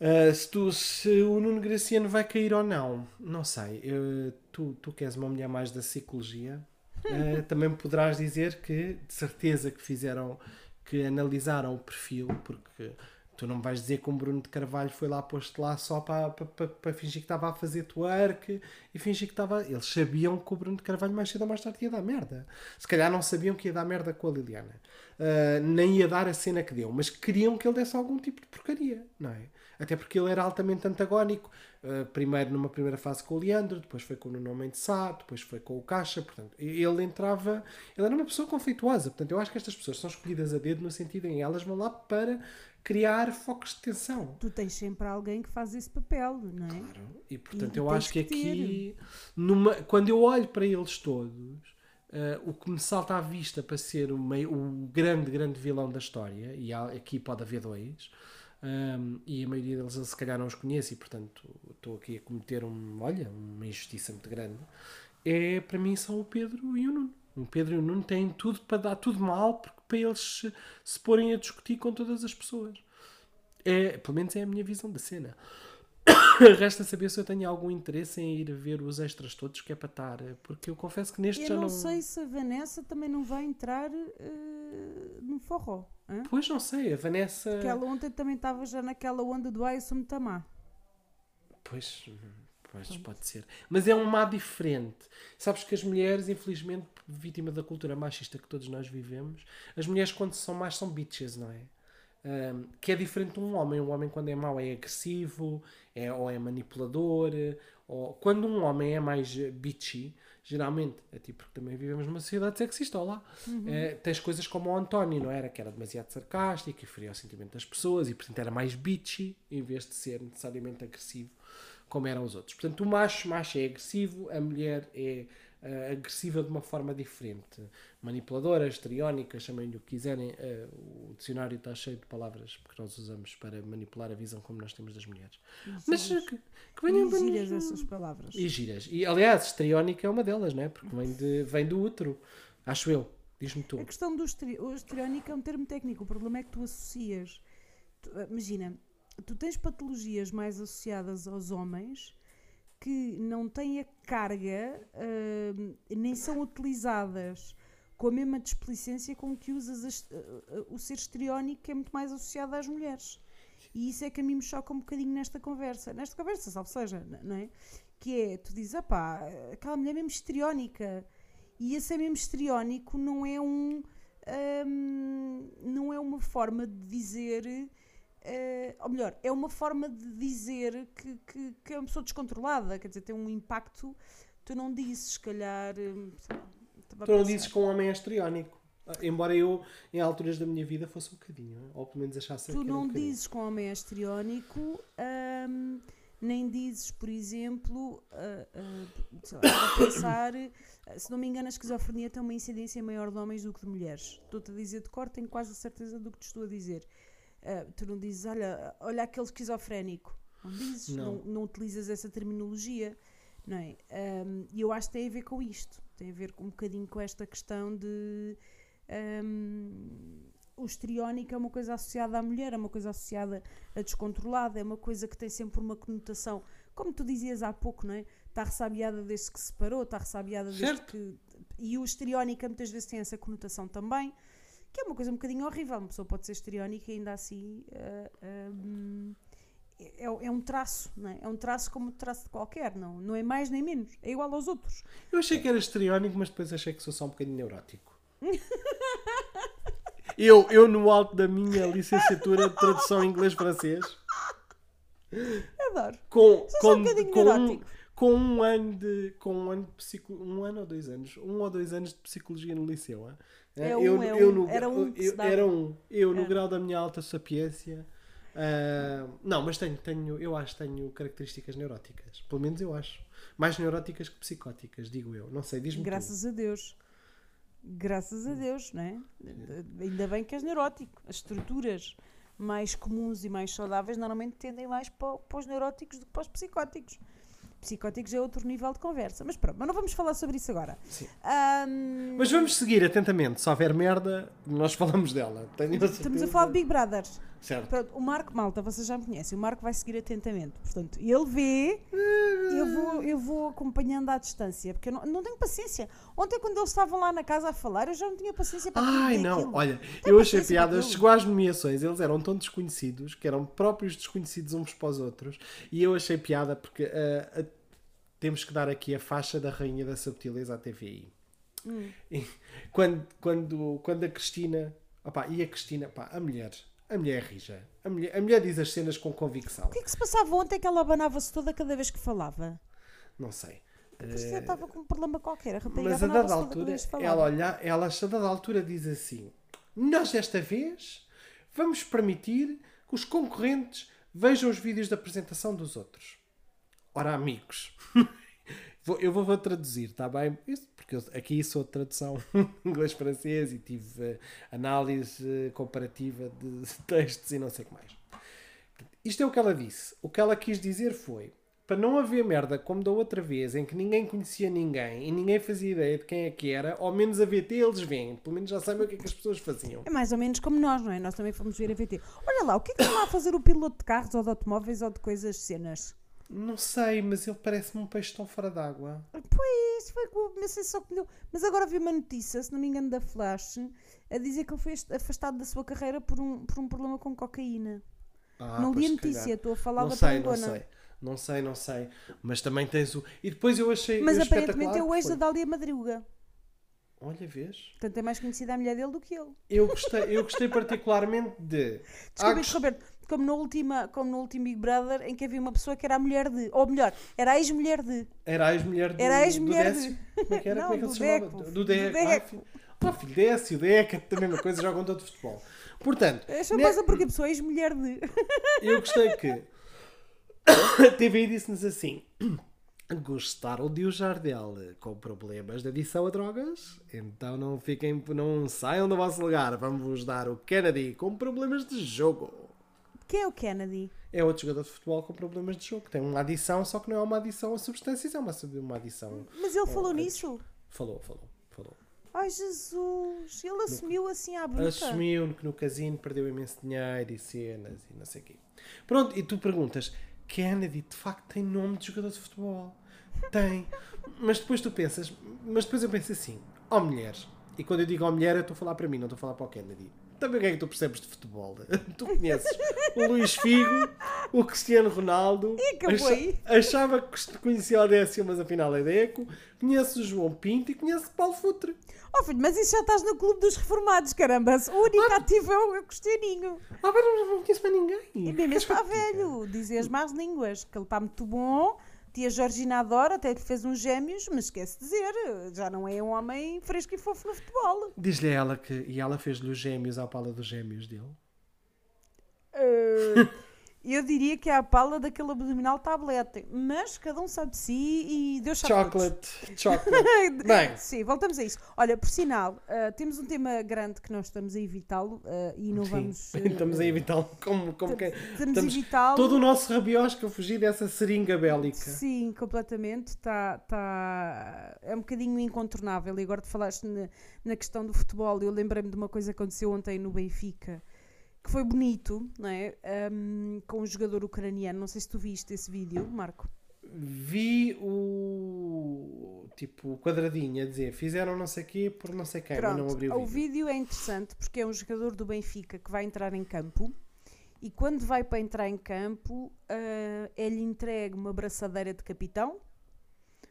Uh, se, tu, se o Nuno Graciano vai cair ou não, não sei. Uh, tu, tu que és uma mulher mais da psicologia, uh, [LAUGHS] também poderás dizer que de certeza que fizeram, que analisaram o perfil, porque tu não me vais dizer que o Bruno de Carvalho foi lá posto lá só para, para, para, fingir que estava a fazer twerk e fingir que estava. Eles sabiam que o Bruno de Carvalho mais cedo ou mais tarde ia dar merda. Se calhar não sabiam que ia dar merda com a Liliana, Uh, nem ia dar a cena que deu, mas queriam que ele desse algum tipo de porcaria, não é? Até porque ele era altamente antagónico. Uh, primeiro numa primeira fase com o Leandro, depois foi com o Nuno Mendes Sá, depois foi com o Caixa. Portanto, ele entrava. Ele era uma pessoa conflituosa. Portanto, eu acho que estas pessoas são escolhidas a dedo no sentido em elas vão lá para criar focos de tensão. Tu tens sempre alguém que faz esse papel, não é? Claro. E portanto, E eu acho que que aqui, numa, quando eu olho para eles todos, eh, o que me salta à vista para ser o, meio, o grande, grande vilão da história, e há- aqui pode haver dois, ehm, e a maioria deles eu se calhar não os conheço, e portanto estou aqui a cometer um, olha, uma injustiça muito grande, é para mim são o Pedro e o Nuno. O Pedro e o Nuno têm tudo para dar tudo mal porque para eles se, porem a discutir com todas as pessoas. É, pelo menos é a minha visão da cena. [COUGHS] Resta saber se eu tenho algum interesse em ir ver os extras todos que é para estar. Porque eu confesso que neste Eu já não, não. sei se a Vanessa também não vai entrar eh, no forró. hã? Pois não sei, a Vanessa. Porque ela ontem também estava já naquela onda do ai, eu sou muito má. Pois, pois pode ser. Mas é um má diferente. Sabes que as mulheres, infelizmente, vítima da cultura machista que todos nós vivemos, as mulheres quando são más são bitches, não é? Ahm, que é diferente de um homem. Um homem quando é mau é agressivo, é, ou é manipulador, ou quando um homem é mais bitchy, geralmente, é tipo porque também vivemos numa sociedade sexista, olá, eh, tens coisas como o António, não era? Que era demasiado sarcástico e feria o sentimento das pessoas e portanto era mais bitchy em vez de ser necessariamente agressivo como eram os outros. Portanto, o macho, macho é agressivo, a mulher é eh, agressiva de uma forma diferente. Manipuladora, histriónica, chamem-lhe o que quiserem. eh, o dicionário está cheio de palavras que nós usamos para manipular a visão como nós temos das mulheres. Mas eh, que, que venham E giras essas palavras. E giras. E aliás, histriónica é uma delas, não é? Porque vem, de, vem do útero. Acho eu. Diz-me tu. A questão do histriónico é um termo técnico. O problema é que tu associas. tu- imagina, tu tens patologias mais associadas aos homens que não têm a carga, hum, nem são utilizadas com a mesma displicência com que usas as- eh, o ser histriónico, que é muito mais associado às mulheres. E isso é que a mim me choca um bocadinho nesta conversa. Nesta conversa, salvo seja, não é? Que é, tu dizes, ah pá, aquela mulher é mesmo histriónica. E esse é mesmo histriónico não é um. hum, não é uma forma de dizer. Eh, ou melhor, é uma forma de dizer que, que, que é uma pessoa descontrolada, quer dizer, tem um impacto. Tu não dizes, se calhar. a Tu não dizes que um homem é histriónico. Embora eu, em alturas da minha vida, fosse um bocadinho. é? Ou pelo menos achasse Tu que um não bocadinho. dizes que um homem é histriónico, hum, nem dizes, por exemplo, ah, ah, sei lá, pensar, ah, se não me engano, a esquizofrenia tem uma incidência maior de homens do que de mulheres. Estou-te a dizer de cor, tenho quase a certeza do que te estou a dizer. Ah, tu não dizes, olha, olha aquele esquizofrénico. Não dizes, Não. não, não utilizas essa terminologia. Não é? E eu acho que tem a ver com isto. Tem a ver com um bocadinho com esta questão de. hum, o histriónico é uma coisa associada à mulher, é uma coisa associada a descontrolada, é uma coisa que tem sempre uma conotação, como tu dizias há pouco, não é? Está ressabiada desde que se separou, está ressabiada desde que. E o histriónica muitas vezes tem essa conotação também, que é uma coisa um bocadinho horrível. Uma pessoa pode ser histriónica e ainda assim. ah, ah, hum, é, é um traço, não é? É um traço como outro traço de qualquer, não, não é mais nem menos, é igual aos outros. Eu achei que era histriónico, mas depois achei que sou só um bocadinho neurótico. [LAUGHS] eu, eu, no alto da minha licenciatura de tradução em inglês-francês, Adoro. com, só com, um bocadinho com, um. Com um ano de com um ano de psico, um ano ou dois anos um ou dois anos de psicologia no liceu hein? É eu, um, é eu um. no, Era um eu, era um eu no É. grau da minha alta sapiência ah, não mas tenho tenho eu acho que tenho características neuróticas pelo menos eu acho mais neuróticas que psicóticas digo eu não sei diz-me tu. Graças a Deus. Graças a Deus, não é? Ainda bem que és neurótico. As estruturas mais comuns e mais saudáveis normalmente tendem mais para, para os neuróticos do que para os psicóticos. Psicóticos é outro nível de conversa. Mas pronto, mas não vamos falar sobre isso agora. Ahm, mas vamos seguir atentamente se houver merda nós falamos dela estamos a falar de Big Brother. Certo Pronto, o Marco Malta, vocês já me conhecem, o Marco vai seguir atentamente. Portanto, ele vê, eu vou, eu vou acompanhando à distância, porque eu não, não tenho paciência. Ontem, quando eles estavam lá na casa a falar, eu já não tinha paciência para Ai não, aquilo. olha, eu achei paciência piada, aquilo. chegou às nomeações, eles eram tão desconhecidos, que eram próprios desconhecidos uns para os outros, e eu achei piada porque ah, ah, temos que dar aqui a faixa da Rainha da Subtileza à TVI. Hum. E quando, quando, quando a Cristina, opá, e a Cristina, pá, a mulher, a mulher é rija, a mulher, a mulher diz as cenas com convicção, O que é que se passava ontem que ela abanava-se toda cada vez que falava? não sei. Isto já estava com um problema qualquer. A Mas a dada altura, ela, olha, ela a dada altura diz assim: Nós desta vez vamos permitir que os concorrentes vejam os vídeos da apresentação dos outros. Ora, amigos, [LAUGHS] vou- eu vou, vou traduzir, está bem? Isso porque eu, aqui sou de tradução [LAUGHS] inglês-francês e tive eh, análise eh, comparativa de [LAUGHS] textos e não sei o que mais. Isto é o que ela disse. O que ela quis dizer foi: para não haver merda como da outra vez, em que ninguém conhecia ninguém e ninguém fazia ideia de quem é que era, ao menos a VT eles vêm. Pelo menos já sabem o que é que as pessoas faziam. É mais ou menos como nós, não é? Nós também fomos ver a VT. Olha lá, o que é que está lá a fazer o piloto de carros ou de automóveis ou de coisas, cenas? Não sei, mas ele parece-me um peixe tão fora d'água. Pois, foi sei só que me deu. Mas agora vi uma notícia, se não me engano, da Flash, a dizer que ele foi afastado da sua carreira por um, por um problema com cocaína. Ah, não li a notícia, estou a falar Não da sei, não sei. Não sei, não sei. Mas também tens o. E depois eu achei. Mas aparentemente é o ex da. Dália Madruga. Olha, vês? Portanto, é mais conhecida a mulher dele do que ele. Eu gostei, eu gostei particularmente de. [LAUGHS] Desculpa interromper. Como no, última, como no último Big Brother, em que havia uma pessoa que era a mulher de. Ou melhor, era a ex-mulher de. Era a ex-mulher do, Era a ex-mulher do de- Como é que era? Não, Como é que ele do se chamava? Deco. Do Do Deco. Deco. Ah, filho, ah, filho Décio, Deco, é a mesma coisa, jogam todo futebol. Portanto, É só ne- passa porque a pessoa é ex-mulher de. [LAUGHS] eu gostei que [COUGHS] a TV disse-nos assim. Gostaram de o Jardel com problemas de adição a drogas? Então não fiquem, não saiam do vosso lugar. Vamos dar o Kennedy com problemas de jogo. Quem é o Kennedy? É outro jogador de futebol com problemas de jogo. Tem uma adição, só que não é uma adição a substâncias, é uma, uma adição. Mas ele falou Oh, nisso? Falou, falou, falou. Ai Jesus, ele assumiu assim à bruta. Assumiu que no casino perdeu imenso dinheiro e cenas e não sei o quê. Pronto, e tu perguntas: Kennedy de facto tem nome de jogador de futebol? Tem. Mas depois tu pensas, mas depois eu penso assim: ó mulheres. E quando eu digo ó mulher, eu estou a falar para mim, não estou a falar para o Kennedy. Também o que é que tu percebes de futebol? [LAUGHS] Tu conheces o Luís Figo, o Cristiano Ronaldo. E acabou aí. Achava que conhecia o Décio, mas afinal é Deco. Conheces o João Pinto e conheces o Paulo Futre. Oh filho, mas isso já estás no clube dos reformados, caramba. O único ativo é o Cristianinho. Ah, mas não, conheço mais ninguém. E mesmo [LAUGHS] está velho, dizem as más línguas, que ele está muito bom. Tia Georgina adora, até lhe fez uns gêmeos, mas esquece de dizer, já não é um homem fresco e fofo no futebol. Diz-lhe ela que. E ela fez-lhe os gêmeos à pala dos gêmeos dele. Eh, eu diria que é a pala daquele abdominal tablete, mas cada um sabe de si e Deus sabe todos. Chocolate. Chocolate. [LAUGHS] Bem. Sim, voltamos a isso. Olha, por sinal, ah, temos um tema grande que nós estamos a evitá-lo ah, e não Sim, vamos. ah, [LAUGHS] Estamos a evitá-lo como, como quem. Estamos a evitá-lo. Todo o nosso rabiosco a fugir dessa seringa bélica. Sim, completamente. Tá, tá... É um bocadinho incontornável. E agora te falaste na, na questão do futebol. Eu lembrei-me de uma coisa que aconteceu ontem no Benfica, que foi bonito, não é? Ahm, com um jogador ucraniano. Não sei se tu viste esse vídeo, Marco. Vi o. Tipo, o quadradinho a dizer fizeram não sei o quê por não sei quem, mas não Pronto, abriu o o vídeo. vídeo é interessante porque é um jogador do Benfica que vai entrar em campo e quando vai para entrar em campo ah, é-lhe entregue uma braçadeira de capitão,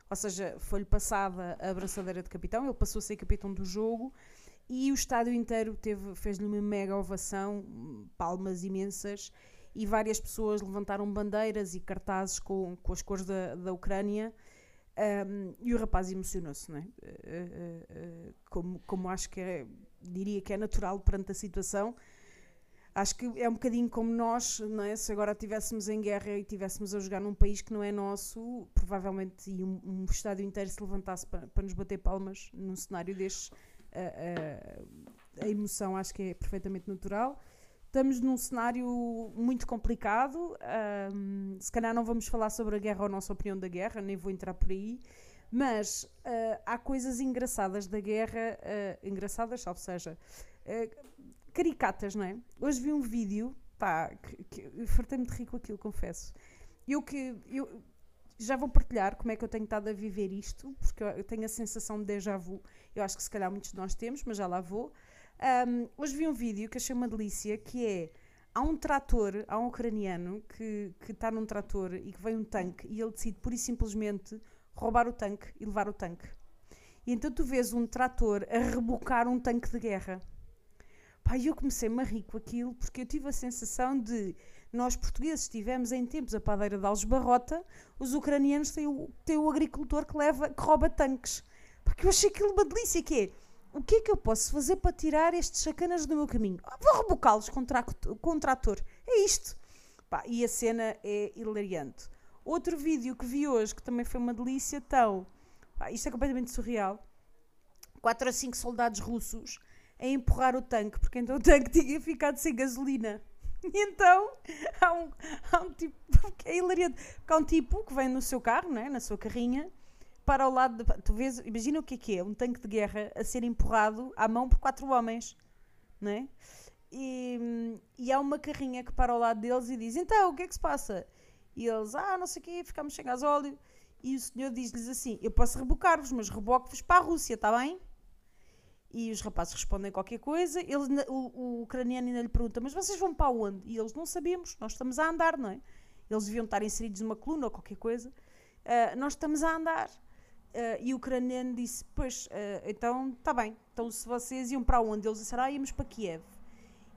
ou seja, foi-lhe passada a braçadeira de capitão, ele passou a ser capitão do jogo e o estádio inteiro fez-lhe uma mega ovação, palmas imensas e várias pessoas levantaram bandeiras e cartazes com, com as cores da, da Ucrânia um, e o rapaz emocionou-se? Uh, uh, uh, como, como acho que é, diria que é natural perante a situação. Acho que é um bocadinho como nós, é? Se agora estivéssemos em guerra e estivéssemos a jogar num país que não é nosso, provavelmente um, um estádio inteiro se levantasse para, para nos bater palmas num cenário destes, a emoção acho que é perfeitamente natural. Estamos num cenário muito complicado. ahm, se calhar não vamos falar sobre a guerra ou a nossa opinião da guerra, nem vou entrar por aí. Mas ah, há coisas engraçadas da guerra, ah, engraçadas, ou seja, ah, caricatas, não é? Hoje vi um vídeo, pá, que, que fartei-me de rir com aquilo, confesso. Eu que eu já vou partilhar como é que eu tenho estado a viver isto, porque eu- tenho a sensação de déjà vu. Eu acho que se calhar muitos de nós temos, mas já lá vou. Um, hoje vi um vídeo que achei uma delícia, que é há um trator, há um ucraniano que que está num trator e que vem um tanque e ele decide pura e simplesmente roubar o tanque e levar o tanque. E então tu vês um trator a rebocar um tanque de guerra. Pá, eu comecei-me a rir com aquilo porque eu tive a sensação de nós portugueses tivemos em tempos a padeira de Alves Barrota, os ucranianos têm o, têm o agricultor que leva, que rouba tanques. Pá, que eu achei aquilo uma delícia, que é, o que é que eu posso fazer para tirar estes sacanas do meu caminho? Ah, vou rebocá-los com, um trator. É isto. Pá, e a cena é hilariante. Outro vídeo que vi hoje, que também foi uma delícia, então, pá, isto é completamente surreal. 4 a 5 soldados russos a empurrar o tanque, porque então o tanque [LAUGHS] tinha ficado sem gasolina. [LAUGHS] E então há um, há um tipo, é hilariante, há um tipo que vem no seu carro, né, na sua carrinha, para ao lado, de, tu vês, imagina o que é que é, um tanque de guerra a ser empurrado à mão por quatro homens, né? E, e há uma carrinha que para ao lado deles e diz, então, o que é que se passa? E eles, ah, não sei o quê, ficamos sem gasóleo. E o senhor diz-lhes assim, eu posso rebocar-vos, mas reboco-vos para a Rússia, está bem? E os rapazes respondem qualquer coisa. Ele, o, o ucraniano ainda lhe pergunta: Mas vocês vão para onde? E eles não sabemos, nós estamos a andar, não é? Eles deviam estar inseridos numa coluna ou qualquer coisa. Uh, nós estamos a andar. Uh, e o ucraniano disse: Pois, uh, então está bem. Então se vocês iam para onde? Eles disseram: Ah, íamos para Kiev.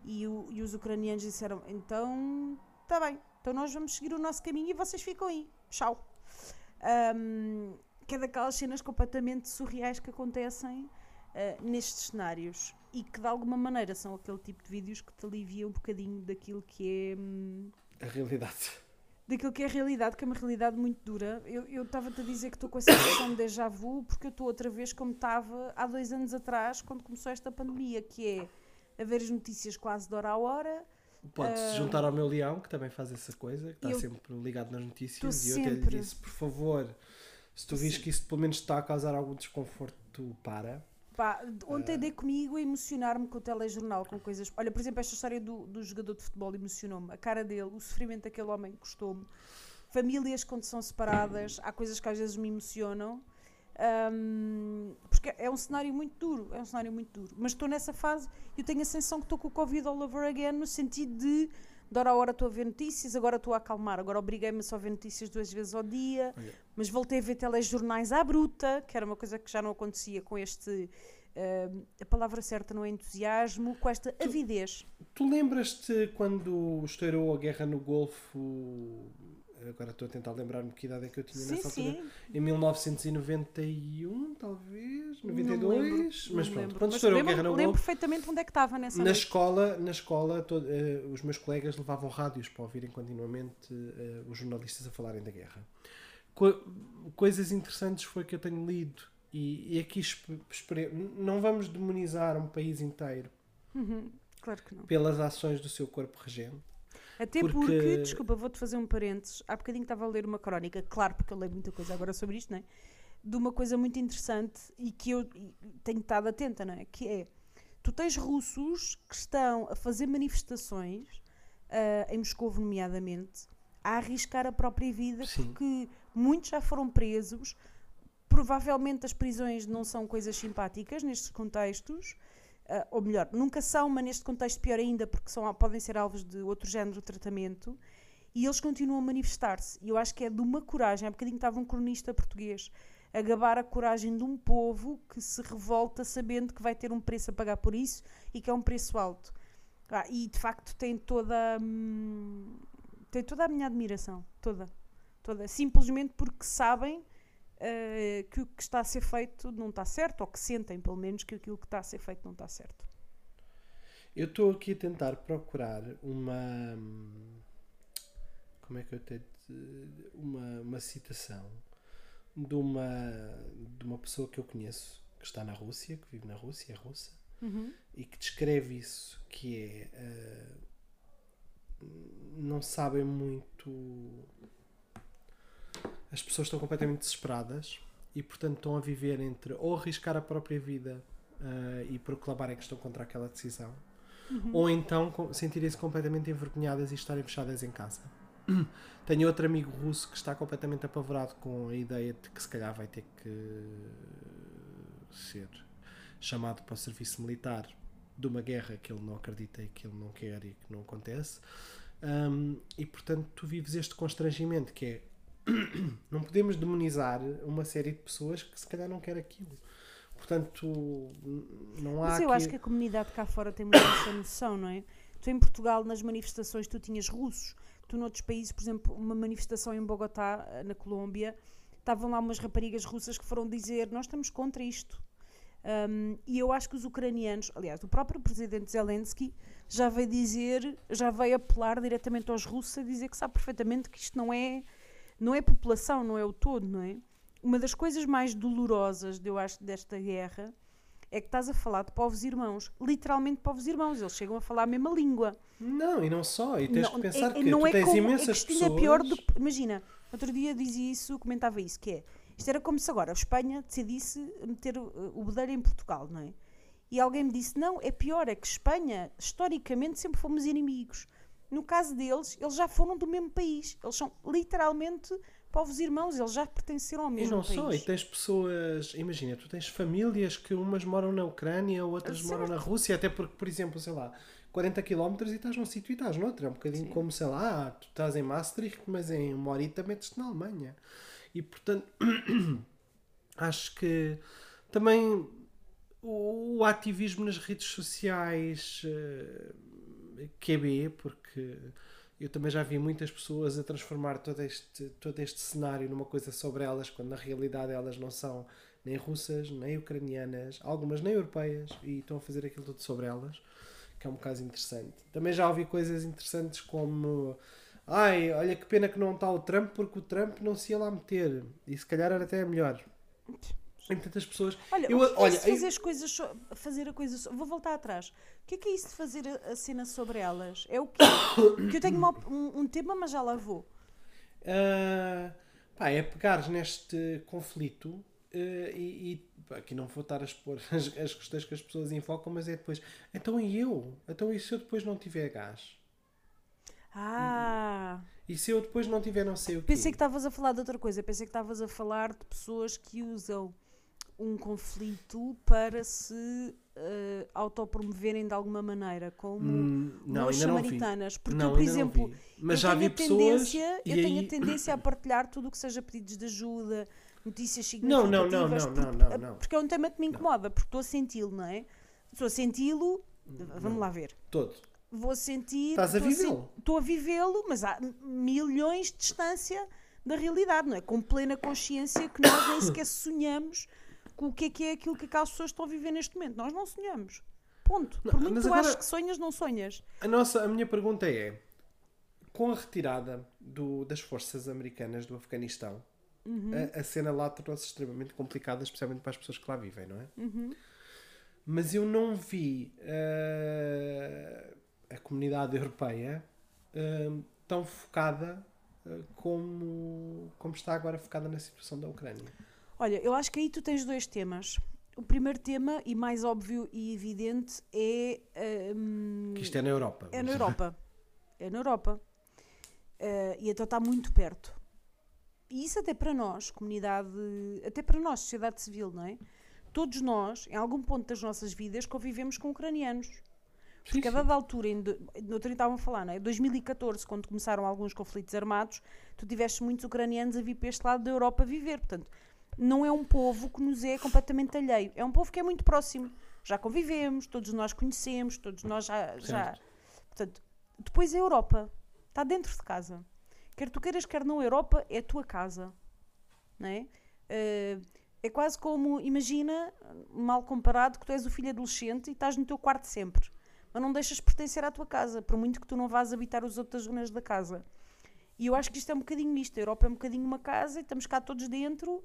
E, o, e os ucranianos disseram: Então está bem. Então nós vamos seguir o nosso caminho e vocês ficam aí. Tchau. Um, que é daquelas cenas completamente surreais que acontecem uh, nestes cenários e que de alguma maneira são aquele tipo de vídeos que te aliviam um bocadinho daquilo que é hum, a realidade. Daquilo que é a realidade, que é uma realidade muito dura. Eu estava-te a dizer que estou com a sensação [COUGHS] de déjà vu, porque eu estou outra vez como estava há dois anos atrás, quando começou esta pandemia, que é a ver as notícias quase de hora a hora. Pode-se uh, juntar ao meu leão, que também faz essa coisa, que está sempre ligado nas notícias, e eu até lhe disse, por favor, se tu vês que isso pelo menos está a causar algum desconforto, para Pá, ontem uh... dei comigo a emocionar-me com o telejornal, com coisas. Olha, por exemplo, esta história do, do jogador de futebol emocionou-me. A cara dele, o sofrimento daquele homem custou-me. Famílias quando são separadas, há coisas que às vezes me emocionam. Um, porque é um cenário muito duro, é um cenário muito duro. Mas estou nessa fase, eu tenho a sensação que estou com o Covid all over again, no sentido de de hora a hora estou a ver notícias, agora estou a acalmar, agora obriguei-me a só ver notícias duas vezes ao dia, Olha. mas voltei a ver telejornais à bruta, que era uma coisa que já não acontecia com este. Uh, a palavra certa não é entusiasmo, com esta tu, avidez. Tu lembras-te quando estourou a guerra no Golfo agora estou a tentar lembrar-me que idade é que eu tinha sim, nessa altura. Sim. Em 1991, talvez, 92, lembro, mas pronto, quando estourou a guerra no lembro perfeitamente onde é que estava nessa Na noite. escola, na escola todo, uh, os meus colegas levavam rádios para ouvirem continuamente uh, os jornalistas a falarem da guerra. Co coisas interessantes foi que eu tenho lido e, e aqui não vamos demonizar um país inteiro. Uhum, claro que não. Pelas ações do seu corpo regente até porque, porque desculpa, vou-te fazer um parênteses. Há bocadinho estava a ler uma crónica, claro, porque eu leio muita coisa agora sobre isto, não é? De uma coisa muito interessante e que eu tenho estado atenta, não é? Que é, tu tens russos que estão a fazer manifestações, uh, em Moscou nomeadamente, a arriscar a própria vida, Sim. porque muitos já foram presos. Provavelmente as prisões não são coisas simpáticas nestes contextos. Uh, ou melhor, nunca são, mas neste contexto pior ainda, porque são, podem ser alvos de outro género de tratamento, e eles continuam a manifestar-se. E eu acho que é de uma coragem. Há bocadinho estava um cronista português a gabar a coragem de um povo que se revolta sabendo que vai ter um preço a pagar por isso e que é um preço alto. Ah, e de facto tem toda, hum, tem toda a minha admiração. Toda. toda. Simplesmente porque sabem uh, que o que está a ser feito não está certo, ou que sentem, pelo menos, que aquilo que está a ser feito não está certo. Eu estou aqui a tentar procurar uma. Como é que eu tenho. Uma, uma citação de uma, de uma pessoa que eu conheço que está na Rússia, que vive na Rússia, é russa, uhum. e que descreve isso, que é. Uh, não sabem muito as pessoas estão completamente desesperadas e, portanto, estão a viver entre ou arriscar a própria vida uh, e proclamarem que estão contra aquela decisão, uhum. ou então sentirem-se completamente envergonhadas e estarem fechadas em casa. [CLEARS THROAT] Tenho outro amigo russo que está completamente apavorado com a ideia de que se calhar vai ter que ser chamado para o serviço militar de uma guerra que ele não acredita e que ele não quer e que não acontece. Um, e portanto, tu vives este constrangimento que é [CLEARS THROAT] não podemos demonizar uma série de pessoas que se calhar não quer aquilo. Portanto, não há. Mas eu aqui... acho que a comunidade cá fora tem muita essa noção, não é? Tu em Portugal, nas manifestações, tu tinhas russos. Tu noutros países, por exemplo, uma manifestação em Bogotá, na Colômbia, estavam lá umas raparigas russas que foram dizer: Nós estamos contra isto. Um, e eu acho que os ucranianos, aliás, o próprio presidente Zelensky já veio dizer, já veio apelar diretamente aos russos a dizer que sabe perfeitamente que isto não é não é população, não é o todo, não é? Uma das coisas mais dolorosas, eu acho, desta guerra é que estás a falar de povos irmãos, literalmente povos irmãos, eles chegam a falar a mesma língua. Não, e não só. E tens Não, que pensar é- que não tu é tens como, imensas é que isto pessoas. é pior do que. Imagina, outro dia dizia isso, comentava isso, que é. Isto era como se agora a Espanha decidisse meter o, o bedelho em Portugal, não é? E alguém me disse: não, é pior, é que Espanha, historicamente, sempre fomos inimigos. No caso deles, eles já foram do mesmo país. Eles são literalmente povos irmãos, eles já pertenceram ao E mesmo não país. só, e tens pessoas, imagina, tu tens famílias que umas moram na Ucrânia, outras Certo. moram na Rússia, até porque, por exemplo, sei lá, 40 km e estás num sítio e estás noutro. É um bocadinho como, sei lá, tu estás em Maastricht, mas em uma horita metes-te na Alemanha. E portanto, [CLEARS THROAT] acho que também o, o ativismo nas redes sociais eh, QB, porque eu também já vi muitas pessoas a transformar todo este, todo este cenário numa coisa sobre elas, quando na realidade elas não são nem russas, nem ucranianas, algumas nem europeias, e estão a fazer aquilo tudo sobre elas, que é um caso interessante. Também já ouvi coisas interessantes como ai, olha que pena que não está o Trump, porque o Trump não se ia lá meter, e se calhar era até melhor. E tantas pessoas. Olha, Eu- é olha, de eu- fazer as coisas so- fazer a coisa so- vou voltar atrás. O que é que é isso de fazer a, cena sobre elas? É o quê? [COUGHS] que eu tenho uma um, um tema, mas já lá vou. Ah, pá, é pegares neste conflito ah, e, e pá, aqui não vou estar a expor [LAUGHS] as, as questões que as pessoas invocam, mas é depois. Então e eu? Então e se eu depois não tiver gás? Ah, E se eu depois não tiver não sei o quê? pensei que estavas a falar de outra coisa. Pensei que estavas a falar de pessoas que usam um conflito para se eh, autopromoverem de alguma maneira, como Hum, não, samaritanas. Porque Não, eu, por exemplo. Mas eu já tenho vi a tendência, eu tenho aí- a tendência a [COUGHS] partilhar tudo o que seja pedidos de ajuda, notícias significativas. não, não, não, porque, não, não, não. porque é um tema que me incomoda, porque estou a senti-lo, não é? Estou a senti-lo, vamos lá ver. Todo. Vou sentir. Estás a vivê-lo. Estou a vivê-lo, mas há milhões de distância da realidade, não é? Com plena consciência que nós nem [COUGHS] sequer sonhamos com o que é que é aquilo que aquelas pessoas estão a viver neste momento. Nós não sonhamos. Ponto. Não, Por muito tu agora- aches que sonhas, não sonhas. A, nossa, a minha pergunta é: com a retirada do- das forças americanas do Afeganistão, Uhum. a, a cena lá tornou-se extremamente complicada, especialmente para as pessoas que lá vivem, não é? Uhum. Mas eu não vi eh, a comunidade europeia eh, tão focada eh, como, como está agora focada na situação da Ucrânia. Olha, eu acho que aí tu tens dois temas. O primeiro tema, e mais óbvio e evidente, é. hum, Que isto é na Europa. É na [LAUGHS] Europa. É na Europa. Eh, e então está muito perto. E isso até para nós, comunidade, até para nós, sociedade civil, não é? Todos nós, em algum ponto das nossas vidas, convivemos com ucranianos. Porque a dada altura, em, do- no outro dia estavam a falar, não é? 2014, quando começaram alguns conflitos armados, tu tiveste muitos ucranianos a vir para este lado da Europa viver. Portanto, não é um povo que nos é completamente alheio. É um povo que é muito próximo. Já convivemos, todos nós conhecemos, todos nós já. já portanto, depois a Europa está dentro de casa. Quer tu queiras, quer não, a Europa é a tua casa. Não é? Eh, é quase como, imagina, mal comparado, que tu és o filho adolescente e estás no teu quarto sempre. Mas não deixas pertencer à tua casa, por muito que tu não vás habitar as outras zonas da casa. E eu acho que isto é um bocadinho isto. A Europa é um bocadinho uma casa e estamos cá todos dentro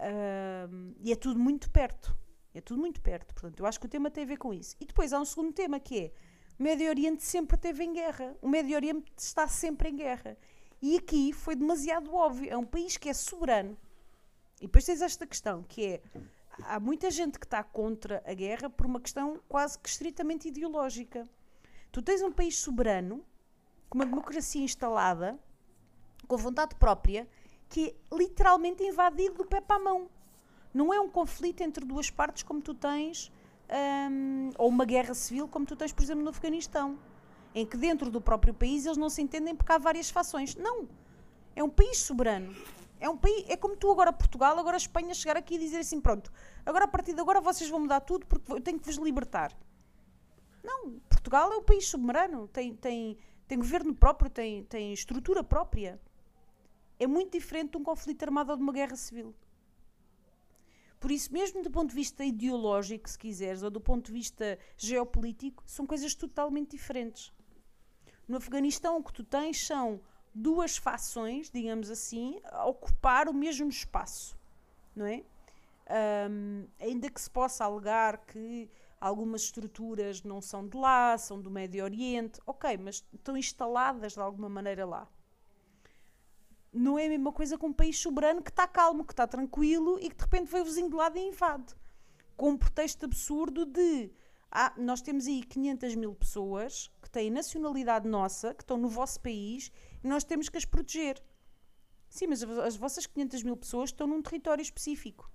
ahm, e é tudo muito perto. É tudo muito perto. Portanto, eu acho que o tema tem a ver com isso. E depois há um segundo tema que é o Médio Oriente sempre esteve em guerra. O Médio Oriente está sempre em guerra. E aqui foi demasiado óbvio. É um país que é soberano. E depois tens esta questão, que é há muita gente que está contra a guerra por uma questão quase que estritamente ideológica. Tu tens um país soberano, com uma democracia instalada, com vontade própria, que é literalmente invadido do pé para a mão. Não é um conflito entre duas partes como tu tens, hum, ou uma guerra civil como tu tens, por exemplo, no Afeganistão, em que dentro do próprio país eles não se entendem porque há várias fações. Não. É um país soberano. É um país, é como tu agora Portugal, agora a Espanha chegar aqui e dizer assim, pronto, agora a partir de agora vocês vão mudar tudo porque eu tenho que vos libertar. Não, Portugal é um país soberano, tem, tem, tem governo próprio, tem, tem estrutura própria. É muito diferente de um conflito armado ou de uma guerra civil. Por isso, mesmo do ponto de vista ideológico, se quiseres, ou do ponto de vista geopolítico, são coisas totalmente diferentes. No Afeganistão, o que tu tens são duas fações, digamos assim, a ocupar o mesmo espaço, não é? Ahm, ainda que se possa alegar que algumas estruturas não são de lá, são do Médio Oriente, ok, mas estão instaladas de alguma maneira lá. Não é a mesma coisa com um país soberano que está calmo, que está tranquilo e que de repente veio o vizinho de lado e invade. Com um pretexto absurdo de ah, nós temos aí 500 mil pessoas que têm nacionalidade nossa, que estão no vosso país e nós temos que as proteger. Sim, mas as as vossas 500 mil pessoas estão num território específico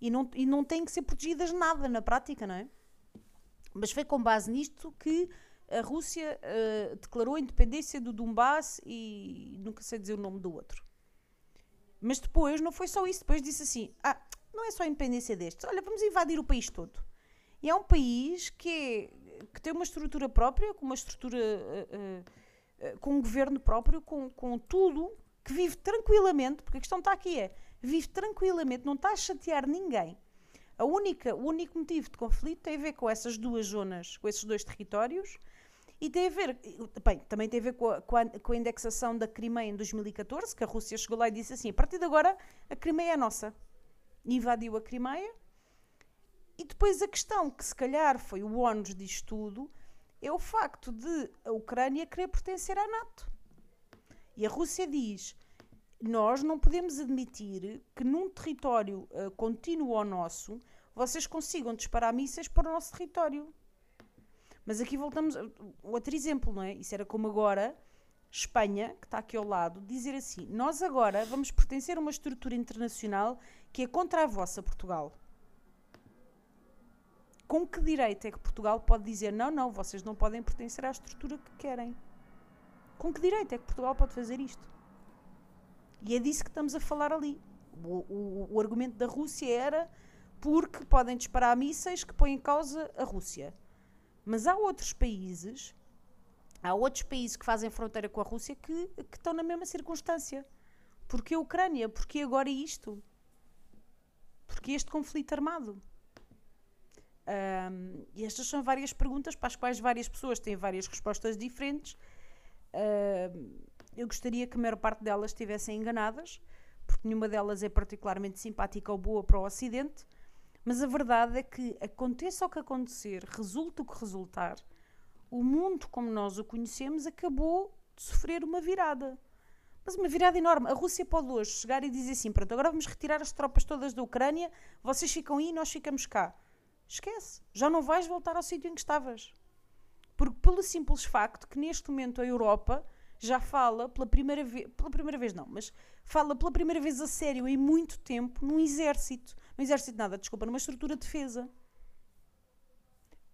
e não, e não têm que ser protegidas nada na prática, não é? Mas foi com base nisto que a Rússia eh, declarou a independência do Donbass e nunca sei dizer o nome do outro. Mas depois não foi só isso, depois disse assim: ah, não é só a independência destes, olha, vamos invadir o país todo. E é um país que, é- que tem uma estrutura própria, com uma estrutura. eh, eh, com um governo próprio, com, com tudo, que vive tranquilamente, porque a questão está aqui é, vive tranquilamente, não está a chatear ninguém. A única, o único motivo de conflito tem a ver com essas duas zonas, com esses dois territórios, e tem a ver, bem, também tem a ver com a, com a- com a indexação da Crimeia em 2014, que a Rússia chegou lá e disse assim, a partir de agora a Crimeia é nossa. Invadiu a Crimeia, e depois a questão, que se calhar foi o ónus disto tudo, é o facto de a Ucrânia querer pertencer à NATO. E a Rússia diz: nós não podemos admitir que num território eh, contínuo ao nosso vocês consigam disparar mísseis para o nosso território. Mas aqui voltamos. Outro exemplo, não é? Isso era como agora Espanha, que está aqui ao lado, dizer assim: nós agora vamos pertencer a uma estrutura internacional que é contra a vossa Portugal. Com que direito é que Portugal pode dizer não, não, vocês não podem pertencer à estrutura que querem? Com que direito é que Portugal pode fazer isto? E é disso que estamos a falar ali. O, o- o argumento da Rússia era porque podem disparar mísseis que põem em causa a Rússia. Mas há outros países, há outros países que fazem fronteira com a Rússia que, que estão na mesma circunstância. Porquê a Ucrânia? Porquê agora isto? Porquê este conflito armado? Ahm, e estas são várias perguntas para as quais várias pessoas têm várias respostas diferentes. Ahm, eu gostaria que a maior parte delas estivessem enganadas, porque nenhuma delas é particularmente simpática ou boa para o Ocidente, mas a verdade é que, aconteça o que acontecer, resulta o que resultar, o mundo como nós o conhecemos acabou de sofrer uma virada. Mas uma virada enorme. A Rússia pode hoje chegar e dizer assim: pronto, agora vamos retirar as tropas todas da Ucrânia, vocês ficam aí e nós ficamos cá. Esquece, já não vais voltar ao sítio em que estavas. Porque pelo simples facto que neste momento a Europa já fala pela primeira vez, pela primeira vez não, mas fala pela primeira vez a sério em muito tempo num exército. Num exército nada, desculpa, numa estrutura de defesa.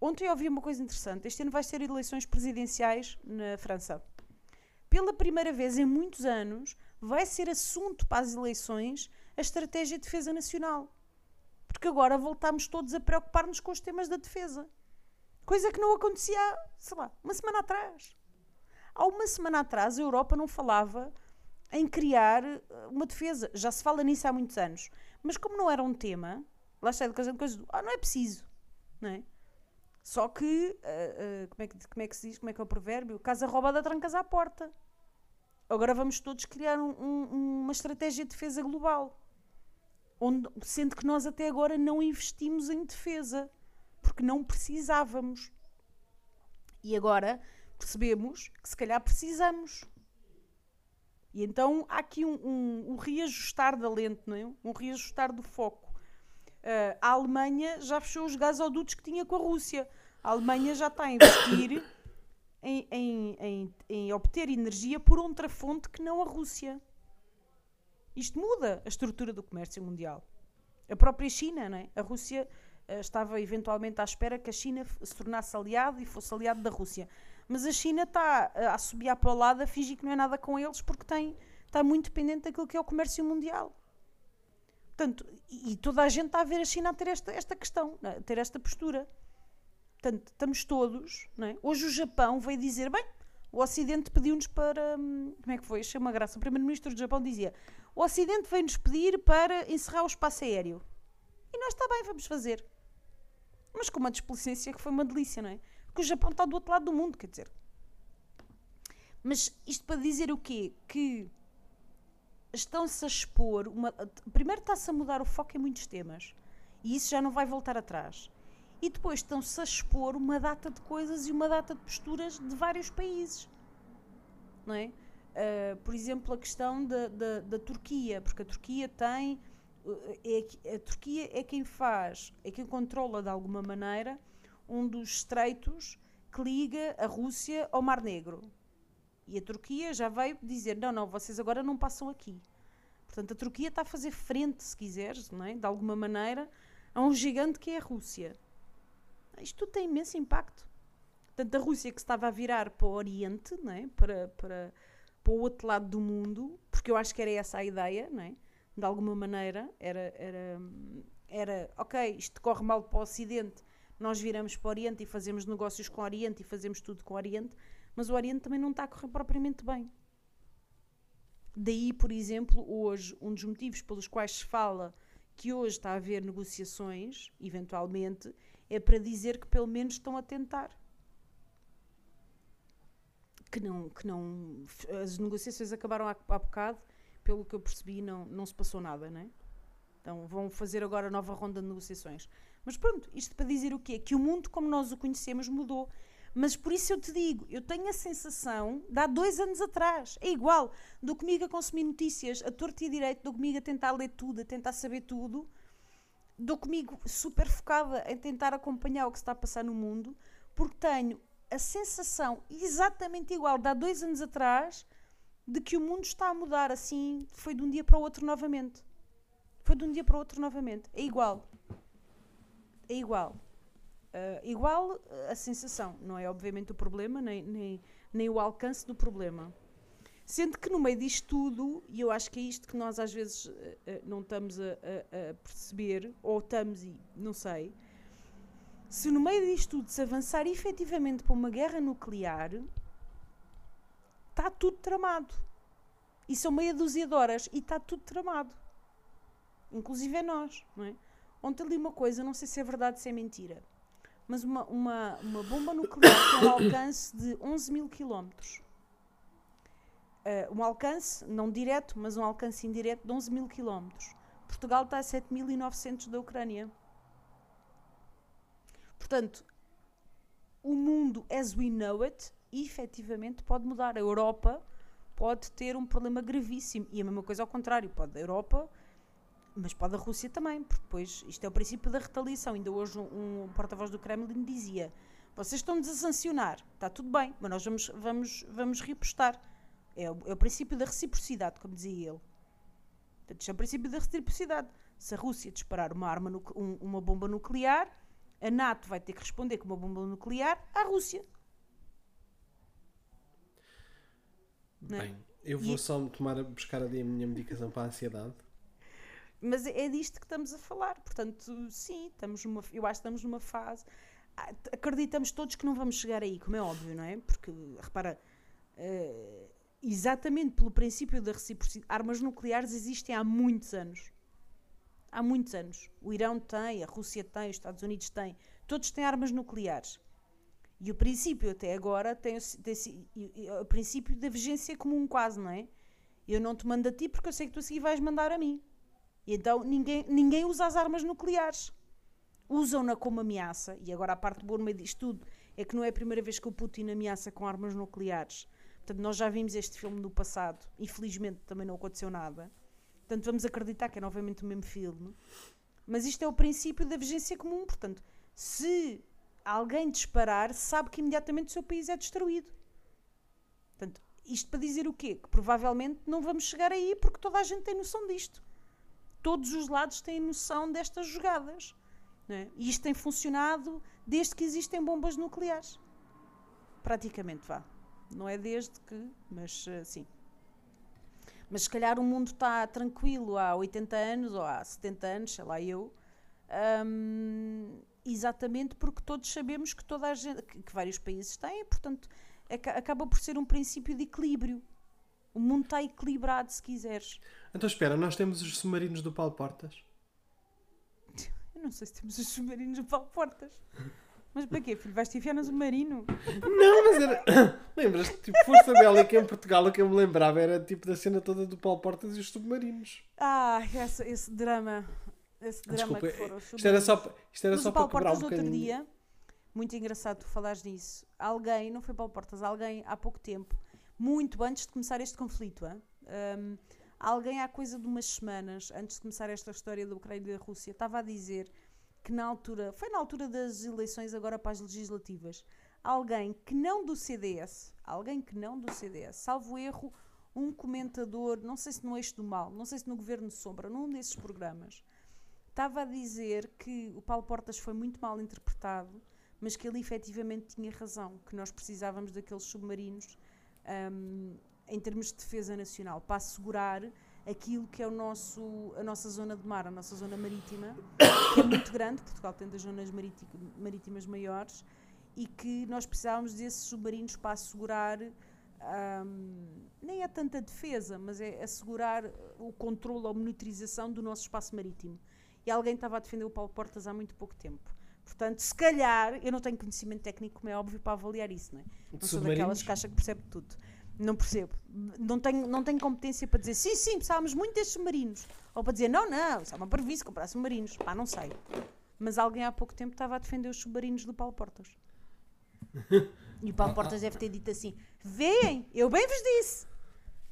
Ontem eu ouvi uma coisa interessante. Este ano vai ser eleições presidenciais na França. Pela primeira vez em muitos anos, vai ser assunto para as eleições a estratégia de defesa nacional. Porque agora voltamos todos a preocupar-nos com os temas da defesa. Coisa que não acontecia, sei lá, uma semana atrás. Há uma semana atrás a Europa não falava em criar eh, uma defesa. Já se fala nisso há muitos anos. Mas como não era um tema, lá está de coisa do ah, não é preciso. Não é? Só que, ah, ah, como, é que, como é que se diz, como é que é o provérbio? Casa roubada, trancas à porta. Agora vamos todos criar um- um- uma estratégia de defesa global. Onde, sendo que nós até agora não investimos em defesa. Porque não precisávamos. E agora percebemos que se calhar precisamos. E então há aqui um, um- um reajustar da lente, não é? um reajustar do foco. Ah, a Alemanha já fechou os gasodutos que tinha com a Rússia. A Alemanha já está a investir [COUGHS] em, em- em- em obter energia por outra fonte que não a Rússia. Isto muda a estrutura do comércio mundial. A própria China, não é? A Rússia ah, estava eventualmente à espera que a China se tornasse aliado e fosse aliado da Rússia. Mas a China está a assobiar para o lado, a fingir que não é nada com eles, porque tem, está muito dependente daquilo que é o comércio mundial. Portanto, e, toda a gente está a ver a China a ter esta, esta questão, não é? a ter esta postura. Portanto, estamos todos. Não é? Hoje o Japão veio dizer: bem, o Ocidente pediu-nos para. hum, Como é que foi? Achei uma graça. O primeiro-ministro do Japão dizia: o Ocidente veio-nos pedir para encerrar o espaço aéreo. E nós está bem, vamos fazer. Mas com uma displicência que foi uma delícia, não é? Porque o Japão está do outro lado do mundo, quer dizer. Mas isto para dizer o quê? Que estão-se a expor. Uma, primeiro está-se a mudar o foco em muitos temas. E isso já não vai voltar atrás. E depois estão-se a expor uma data de coisas e uma data de posturas de vários países. Não é? Uh, por exemplo, a questão da, da, da, Turquia, porque a Turquia tem. É, a Turquia é quem faz, é quem controla de alguma maneira um dos estreitos que liga a Rússia ao Mar Negro. E a Turquia já veio dizer: não, não, vocês agora não passam aqui. Portanto, a Turquia está a fazer frente, se quiseres, não é? de alguma maneira, a um gigante que é a Rússia. Isto tudo tem imenso impacto. Portanto, a Rússia que estava a virar para o Oriente, não é? para, para, para o outro lado do mundo, porque eu acho que era essa a ideia, não é? de alguma maneira, era, era, era ok, isto corre mal para o Ocidente, nós viramos para o Oriente e fazemos negócios com o Oriente e fazemos tudo com o Oriente, mas o Oriente também não está a correr propriamente bem. Daí, por exemplo, hoje, um dos motivos pelos quais se fala que hoje está a haver negociações, eventualmente, é para dizer que pelo menos estão a tentar. Que não, que não. As negociações acabaram há, há bocado, pelo que eu percebi, não, não se passou nada, não é? Então vão fazer agora nova ronda de negociações. Mas pronto, isto para dizer o quê? Que o mundo como nós o conhecemos mudou. Mas por isso eu te digo, eu tenho a sensação de há dois anos atrás, é igual, dou comigo a consumir notícias, a torta e a direito, dou comigo a tentar ler tudo, a tentar saber tudo, dou comigo super focada em tentar acompanhar o que se está a passar no mundo, porque tenho a sensação exatamente igual de há dois anos atrás de que o mundo está a mudar assim, foi de um dia para o outro novamente. Foi de um dia para o outro novamente. É igual é igual. Uh, igual a sensação, não é obviamente o problema, nem, nem, nem o alcance do problema. Sendo que no meio disto tudo, e eu acho que é isto que nós às vezes uh, uh, não estamos a, a, a, perceber, ou estamos e não sei, se no meio disto tudo se avançar efetivamente para uma guerra nuclear, está tudo tramado. E são meia dúzia de horas e está tudo tramado. Inclusive é nós, não é? Ontem li uma coisa, não sei se é verdade ou se é mentira, mas uma, uma, uma bomba nuclear tem um [COUGHS] alcance de 11 mil quilómetros. Uh, um alcance, não direto, mas um alcance indireto de 11 mil quilómetros. Portugal está a 7.900 da Ucrânia. Portanto, o mundo as we know it, efetivamente pode mudar. A Europa pode ter um problema gravíssimo. E a mesma coisa ao contrário, pode a Europa mas pode a Rússia também, porque depois isto é o princípio da retaliação. Ainda hoje um, um porta-voz do Kremlin dizia: vocês estão-nos a sancionar, está tudo bem, mas nós vamos, vamos, vamos repostar. É o, é o princípio da reciprocidade, como dizia ele. Portanto, isto é o princípio da reciprocidade. Se a Rússia disparar uma, arma um, uma bomba nuclear, a NATO vai ter que responder com uma bomba nuclear à Rússia. É? Bem, eu vou e... só tomar, buscar ali a minha medicação para a ansiedade. Mas é disto que estamos a falar. Portanto, sim, estamos numa, eu acho que estamos numa fase. Ah, acreditamos todos que não vamos chegar aí, como é óbvio, não é? Porque, repara, uh, exatamente pelo princípio da reciprocidade, armas nucleares existem há muitos anos. Há muitos anos. O Irão tem, a Rússia tem, os Estados Unidos têm. Todos têm armas nucleares. E o princípio até agora tem, o princípio da vigência comum quase, não é? Eu não te mando a ti porque eu sei que tu a seguir vais mandar a mim. E então ninguém, ninguém usa as armas nucleares. Usam-na como ameaça. E agora a parte boa no meio disto tudo é que não é a primeira vez que o Putin ameaça com armas nucleares. Portanto, nós já vimos este filme no passado. Infelizmente também não aconteceu nada. Portanto, vamos acreditar que é novamente o mesmo filme. Mas isto é o princípio da vigência comum. Portanto, se alguém disparar, sabe que imediatamente o seu país é destruído. Portanto, isto para dizer o quê? Que provavelmente não vamos chegar aí porque toda a gente tem noção disto todos os lados têm noção destas jogadas. É? E isto tem funcionado desde que existem bombas nucleares. Praticamente, vá. Não é desde que, mas uh, sim. Mas se calhar o mundo está tranquilo há 80 anos ou há 70 anos, sei lá eu, um, exatamente porque todos sabemos que toda a gente, que vários países têm, portanto, acaba por ser um princípio de equilíbrio. O mundo está equilibrado, se quiseres. Então espera, nós temos os submarinos do Paulo Portas? Eu não sei se temos os submarinos do Paulo Portas. Mas para quê, filho? Vais-te enfiar no submarino? Não, mas era. [COUGHS] Lembras-te? Tipo, Força Bélica em Portugal, o que eu me lembrava era tipo da cena toda do Paulo Portas e os submarinos. Ah, esse, esse drama. Esse drama Desculpa, que foram os isto era só, isto era Mas só o para Paulo quebrar um Portas, outro bocadinho. dia, muito engraçado tu falares disso. Alguém, não foi Paulo Portas, alguém há pouco tempo, muito antes de começar este conflito, hã? Hum, alguém há coisa de umas semanas, antes de começar esta história da Ucrânia e da Rússia, estava a dizer que na altura, foi na altura das eleições agora para as legislativas, alguém que não do CDS, alguém que não do CDS, salvo erro, um comentador, não sei se no Eixo do Mal, não sei se no Governo de Sombra, num desses programas, estava a dizer que o Paulo Portas foi muito mal interpretado, mas que ele efetivamente tinha razão, que nós precisávamos daqueles submarinos hum, em termos de defesa nacional, para assegurar aquilo que é o nosso, a nossa zona de mar, a nossa zona marítima, que é muito grande, Portugal tem das zonas marítimas maiores, e que nós precisávamos desses submarinos para assegurar, hum, nem é tanta defesa, mas é assegurar o controle ou monitorização do nosso espaço marítimo. E alguém estava a defender o Paulo Portas há muito pouco tempo. Portanto, se calhar, eu não tenho conhecimento técnico, como é óbvio, para avaliar isso, não é? Não sou daquelas que acha que percebe tudo. Não percebo. Não tenho, não tenho competência para dizer sim, sim, precisávamos muito destes submarinos. Ou para dizer não, não, isso é uma previsto comprar submarinos. Pá, não sei. Mas alguém há pouco tempo estava a defender os submarinos do Paulo Portas. [LAUGHS] E o Paulo Portas deve ter dito assim: Veem, eu bem vos disse.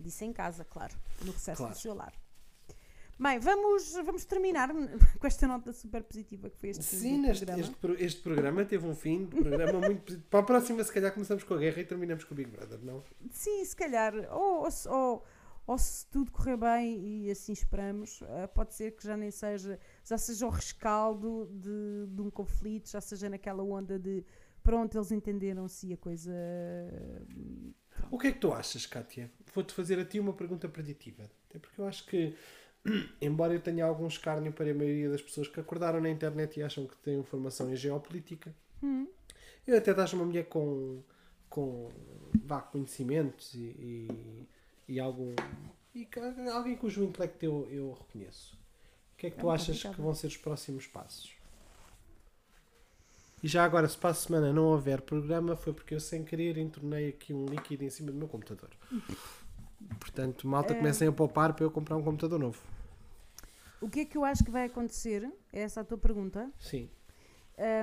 Disse em casa, claro, no recesso Claro. do seu lar. Bem, vamos, vamos terminar [LAUGHS] com esta nota super positiva que foi este Sim, neste, programa. este, este programa teve um fim de programa [LAUGHS] muito positivo. Para a próxima, se calhar, começamos com a guerra e terminamos com o Big Brother, não? Sim, se calhar, ou, ou, se- ou- ou se tudo correr bem e assim esperamos, eh, pode ser que já nem seja, já seja o rescaldo de, de um conflito, já seja naquela onda de pronto, eles entenderam-se e a coisa. O que é que tu achas, Kátia? Vou-te fazer a ti uma pergunta preditiva. Até porque eu acho que, embora eu tenha algum escárnio para a maioria das pessoas que acordaram na internet e acham que têm formação em geopolítica, eu até dás uma mulher com, com vá, conhecimentos e, e, e algum. E alguém cujo intelecto eu, eu reconheço. O que é que tu É, achas complicado. que vão ser os próximos passos? E já agora, se para a semana não houver programa, foi porque eu sem querer entornei aqui um líquido em cima do meu computador. Portanto, malta, comecem a poupar para eu comprar um computador novo. O que é que eu acho que vai acontecer? É essa a tua pergunta. Sim.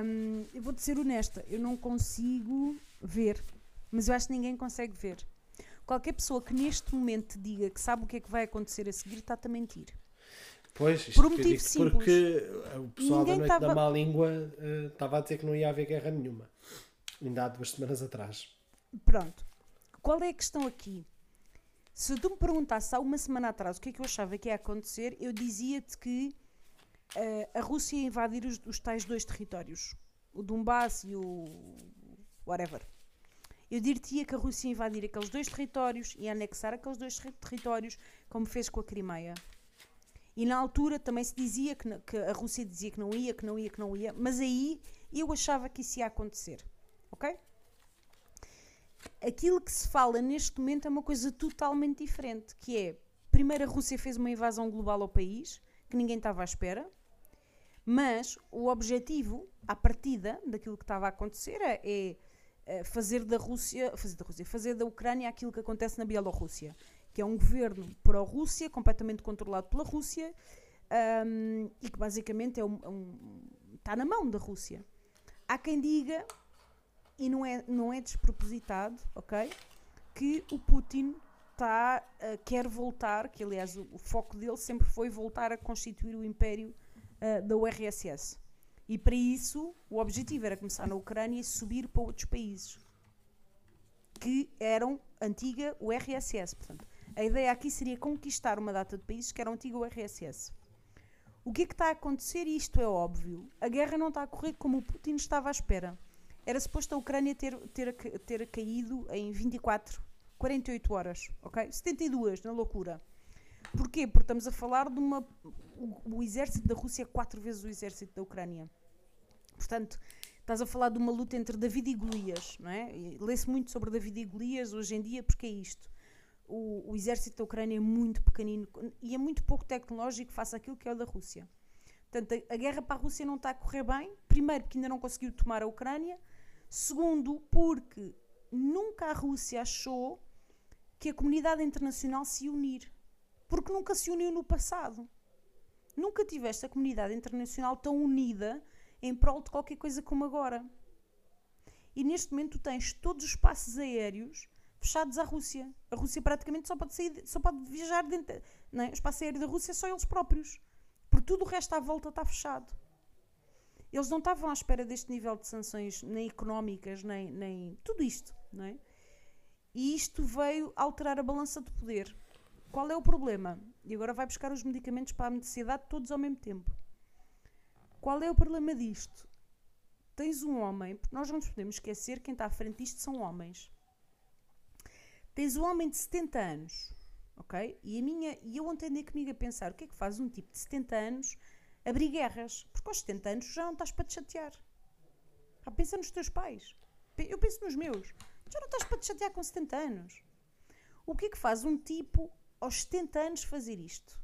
Hum, eu vou-te ser honesta, eu não consigo ver, mas eu acho que ninguém consegue ver. Qualquer pessoa que neste momento te diga que sabe o que é que vai acontecer a seguir está-te a mentir. Pois, isto Por um motivo simples. Porque o pessoal Ninguém da Noite tava- da Má Língua eh, estava a dizer que não ia haver guerra nenhuma. Ainda há duas semanas atrás. Pronto. Qual é a questão aqui? Se tu me perguntasse há uma semana atrás o que é que eu achava que ia acontecer, eu dizia-te que eh, a Rússia ia invadir os, os tais dois territórios, o Donbass e o whatever. Eu dir-te-ia que a Rússia ia invadir aqueles dois territórios e anexar aqueles dois terri- territórios, como fez com a Crimeia. E na altura também se dizia que, que a Rússia dizia que não ia, que não ia, que não ia, mas aí eu achava que isso ia acontecer. Ok? Aquilo que se fala neste momento é uma coisa totalmente diferente, que é, primeiro a Rússia fez uma invasão global ao país, que ninguém estava à espera, mas o objetivo, à partida daquilo que estava a acontecer, é, é, eh, fazer da Rússia, fazer da Rússia, fazer da Ucrânia aquilo que acontece na Bielorrússia, que é um governo pró-Rússia, completamente controlado pela Rússia, ahm, e que basicamente é um- um- está na mão da Rússia. Há quem diga e não é, não é despropositado, ok? Que o Putin tá, ah, quer voltar, que aliás o, o foco dele sempre foi voltar a constituir o império ah, da URSS. E para isso o objetivo era começar na Ucrânia e subir para outros países que eram antiga URSS. Portanto, a ideia aqui seria conquistar uma data de países que eram antiga URSS. O que é que está a acontecer? Isto é óbvio. A guerra não está a correr como o Putin estava à espera. Era suposto a Ucrânia ter, ter, ter caído em 24, 48 horas, ok? 72, na loucura. Porquê? Porque estamos a falar de uma. O, o exército da Rússia é quatro vezes o exército da Ucrânia. Portanto, estás a falar de uma luta entre David e Golias, não é? Lê-se muito sobre David e Golias hoje em dia, porque é isto. O, o exército da Ucrânia é muito pequenino e é muito pouco tecnológico face àquilo que é o da Rússia. Portanto, a, a guerra para a Rússia não está a correr bem. Primeiro, porque ainda não conseguiu tomar a Ucrânia. Segundo, porque nunca a Rússia achou que a comunidade internacional se unir. Porque nunca se uniu no passado. Nunca tiveste a comunidade internacional tão unida em prol de qualquer coisa como agora. E neste momento tens todos os passos aéreos fechados à Rússia. A Rússia praticamente só pode, sair, só pode viajar dentro. Não é? O espaço aéreo da Rússia é só eles próprios. Porque tudo o resto à volta está fechado. Eles não estavam à espera deste nível de sanções, nem económicas, nem, nem tudo isto. Não é? E isto veio alterar a balança de poder. Qual é o problema? E agora vai buscar os medicamentos para a ansiedade todos ao mesmo tempo. Qual é o problema disto? Tens um homem, nós não nos podemos esquecer quem está à frente disto são homens. Tens um homem de 70 anos, ok? E, a minha, e eu ontem andei comigo a pensar o que é que faz um tipo de 70 anos abrir guerras? Porque aos 70 anos já não estás para te chatear. Ah, pensa nos teus pais. Eu penso nos meus. Já não estás para te chatear com 70 anos. O que é que faz um tipo aos 70 anos fazer isto?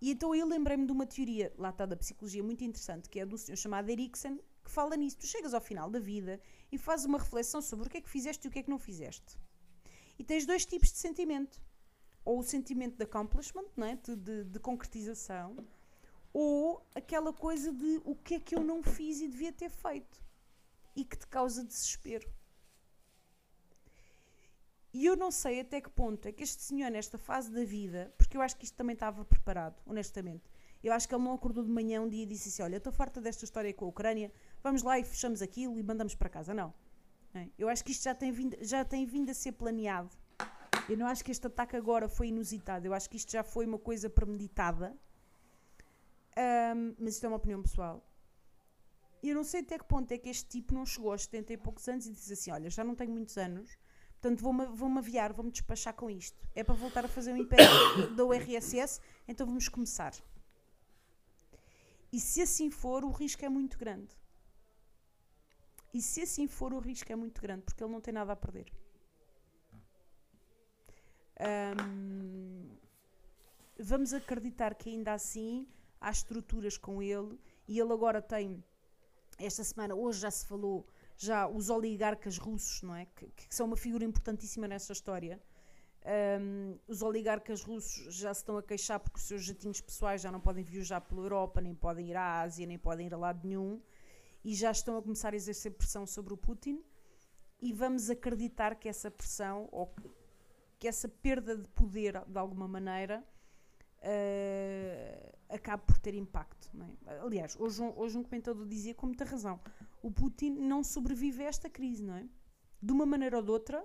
E então eu lembrei-me de uma teoria, lá está da psicologia, muito interessante, que é do senhor chamado Erikson, que fala nisso. Tu chegas ao final da vida e fazes uma reflexão sobre o que é que fizeste e o que é que não fizeste. E tens dois tipos de sentimento. Ou o sentimento de accomplishment, não é? de, de, de concretização, ou aquela coisa de o que é que eu não fiz e devia ter feito. E que te causa desespero. E eu não sei até que ponto é que este senhor, nesta fase da vida, porque eu acho que isto também estava preparado, honestamente. Eu acho que ele não acordou de manhã um dia e disse assim: Olha, estou farta desta história com a Ucrânia, vamos lá e fechamos aquilo e mandamos para casa. Não. É? Eu acho que isto já tem, vindo, já tem vindo a ser planeado. Eu não acho que este ataque agora foi inusitado. Eu acho que isto já foi uma coisa premeditada. Um, mas isto é uma opinião pessoal. E eu não sei até que ponto é que este tipo não chegou aos 70 e poucos anos e disse assim: Olha, já não tenho muitos anos Portanto, vou-me vou aviar, vou-me despachar com isto. É para voltar a fazer um império [COUGHS] da URSS, então vamos começar. E se assim for, o risco é muito grande. E se assim for, o risco é muito grande, porque ele não tem nada a perder. Um, vamos acreditar que ainda assim há estruturas com ele e ele agora tem esta semana, hoje já se falou já os oligarcas russos, não é? Que, que são uma figura importantíssima nessa história. Um, os oligarcas russos já se estão a queixar porque os seus jatinhos pessoais já não podem viajar pela Europa, nem podem ir à Ásia, nem podem ir a lado nenhum, e já estão a começar a exercer pressão sobre o Putin. E vamos acreditar que essa pressão, ou que essa perda de poder, de alguma maneira, uh, acabe por ter impacto. É? Aliás, hoje um, hoje um comentador dizia com muita razão: o Putin não sobrevive a esta crise, não é? De uma maneira ou de outra,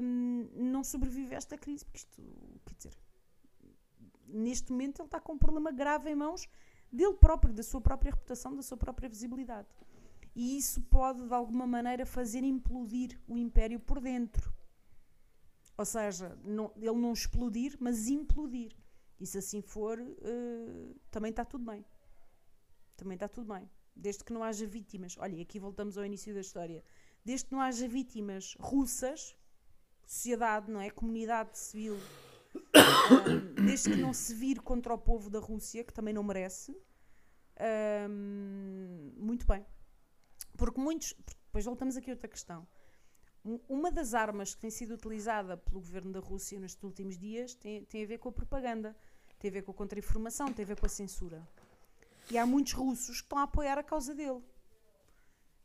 um, não sobrevive a esta crise, porque isto, quer dizer, neste momento ele está com um problema grave em mãos dele próprio, da sua própria reputação, da sua própria visibilidade. E isso pode, de alguma maneira, fazer implodir o império por dentro. Ou seja, não, ele não explodir, mas implodir. E se assim for, uh, também está tudo bem. Também está tudo bem. Desde que não haja vítimas. Olha, aqui voltamos ao início da história. Desde que não haja vítimas russas, sociedade, não é? Comunidade civil, um, desde que não se vire contra o povo da Rússia, que também não merece, um, muito bem. Porque muitos. Depois voltamos aqui a outra questão. Uma das armas que tem sido utilizada pelo governo da Rússia nestes últimos dias tem, tem a ver com a propaganda, tem a ver com a contra-informação, tem a ver com a censura. E há muitos russos que estão a apoiar a causa dele.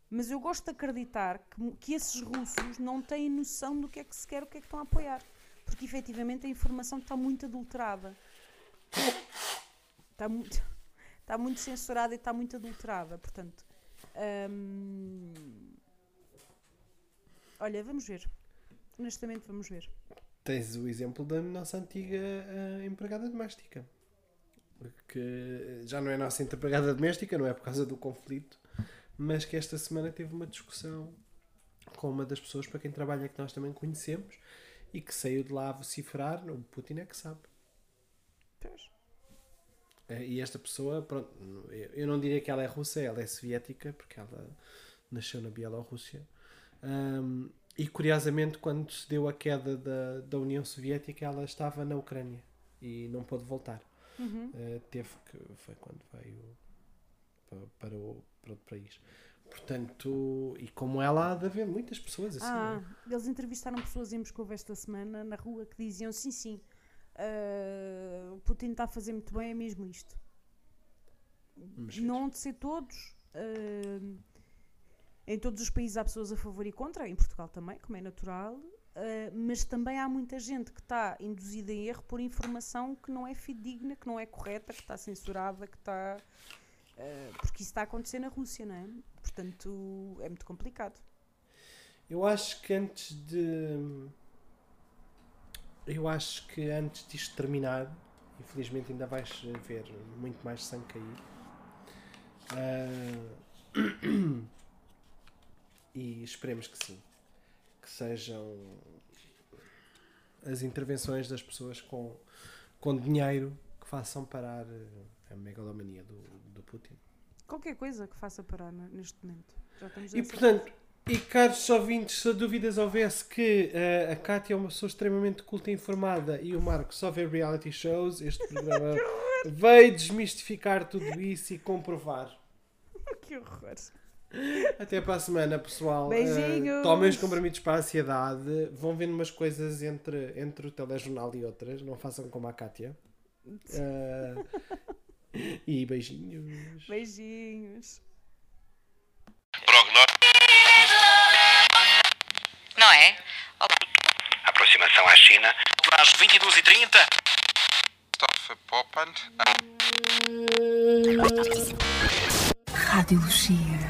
Mas eu gosto de acreditar que, que esses russos não têm noção do que é que se quer, o que é que estão a apoiar. Porque efetivamente a informação está muito adulterada. Está muito, [LAUGHS] está muito censurada e está muito adulterada. Portanto. Hum, olha, vamos ver. Honestamente, vamos ver. Tens o exemplo da nossa antiga uh, empregada doméstica que já não é nossa empregada doméstica, não é por causa do conflito, mas que esta semana teve uma discussão com uma das pessoas para quem trabalha que nós também conhecemos e que saiu de lá a vociferar, o Putin é que sabe. Pois. É, e esta pessoa, pronto, eu não diria que ela é russa, ela é soviética, porque ela nasceu na Bielorrússia. Um, e curiosamente, quando se deu a queda da, da União Soviética, ela estava na Ucrânia e não pôde voltar. eh, teve que. Foi quando veio para, para, o, para outro país. Portanto, e como ela há de haver muitas pessoas assim. Ah, é? eles entrevistaram pessoas em Moscou esta semana na rua que diziam sim, sim, o Putin está a fazer muito bem, é mesmo isto. Mas- Não de ser todos. ah, em todos os países há pessoas a favor e contra, em Portugal também, como é natural, ah, mas também há muita gente que está induzida em erro por informação que não é fidedigna, que não é correta, que está censurada, que está. ah, porque isso está a acontecer na Rússia, não é? Portanto, é muito complicado. Eu acho que antes de. Eu acho que antes disto terminar, infelizmente ainda vais ver muito mais sangue cair. Ah, [CLEARS THROAT] e esperemos que sim. Que sejam as intervenções das pessoas com, com dinheiro que façam parar eh, a megalomania do, do Putin. Qualquer coisa que faça parar ne- neste momento. E portanto, e caros ouvintes, se dúvidas houvesse que eh, a Cátia é uma pessoa extremamente culta e informada e o Marco só vê reality shows, este [LAUGHS] programa veio desmistificar tudo isso e comprovar. [LAUGHS] Que horror. Até para a semana, pessoal. Beijinhos. tomem os comprimidos para a ansiedade. Vão vendo umas coisas entre, entre o telejornal e outras. Não façam como a Cátia. Eh, e beijinhos. Beijinhos. Prognóstico. Não é? Olá. Aproximação à China. Às 22h30. Christopher Poppand. Rádio Lucia.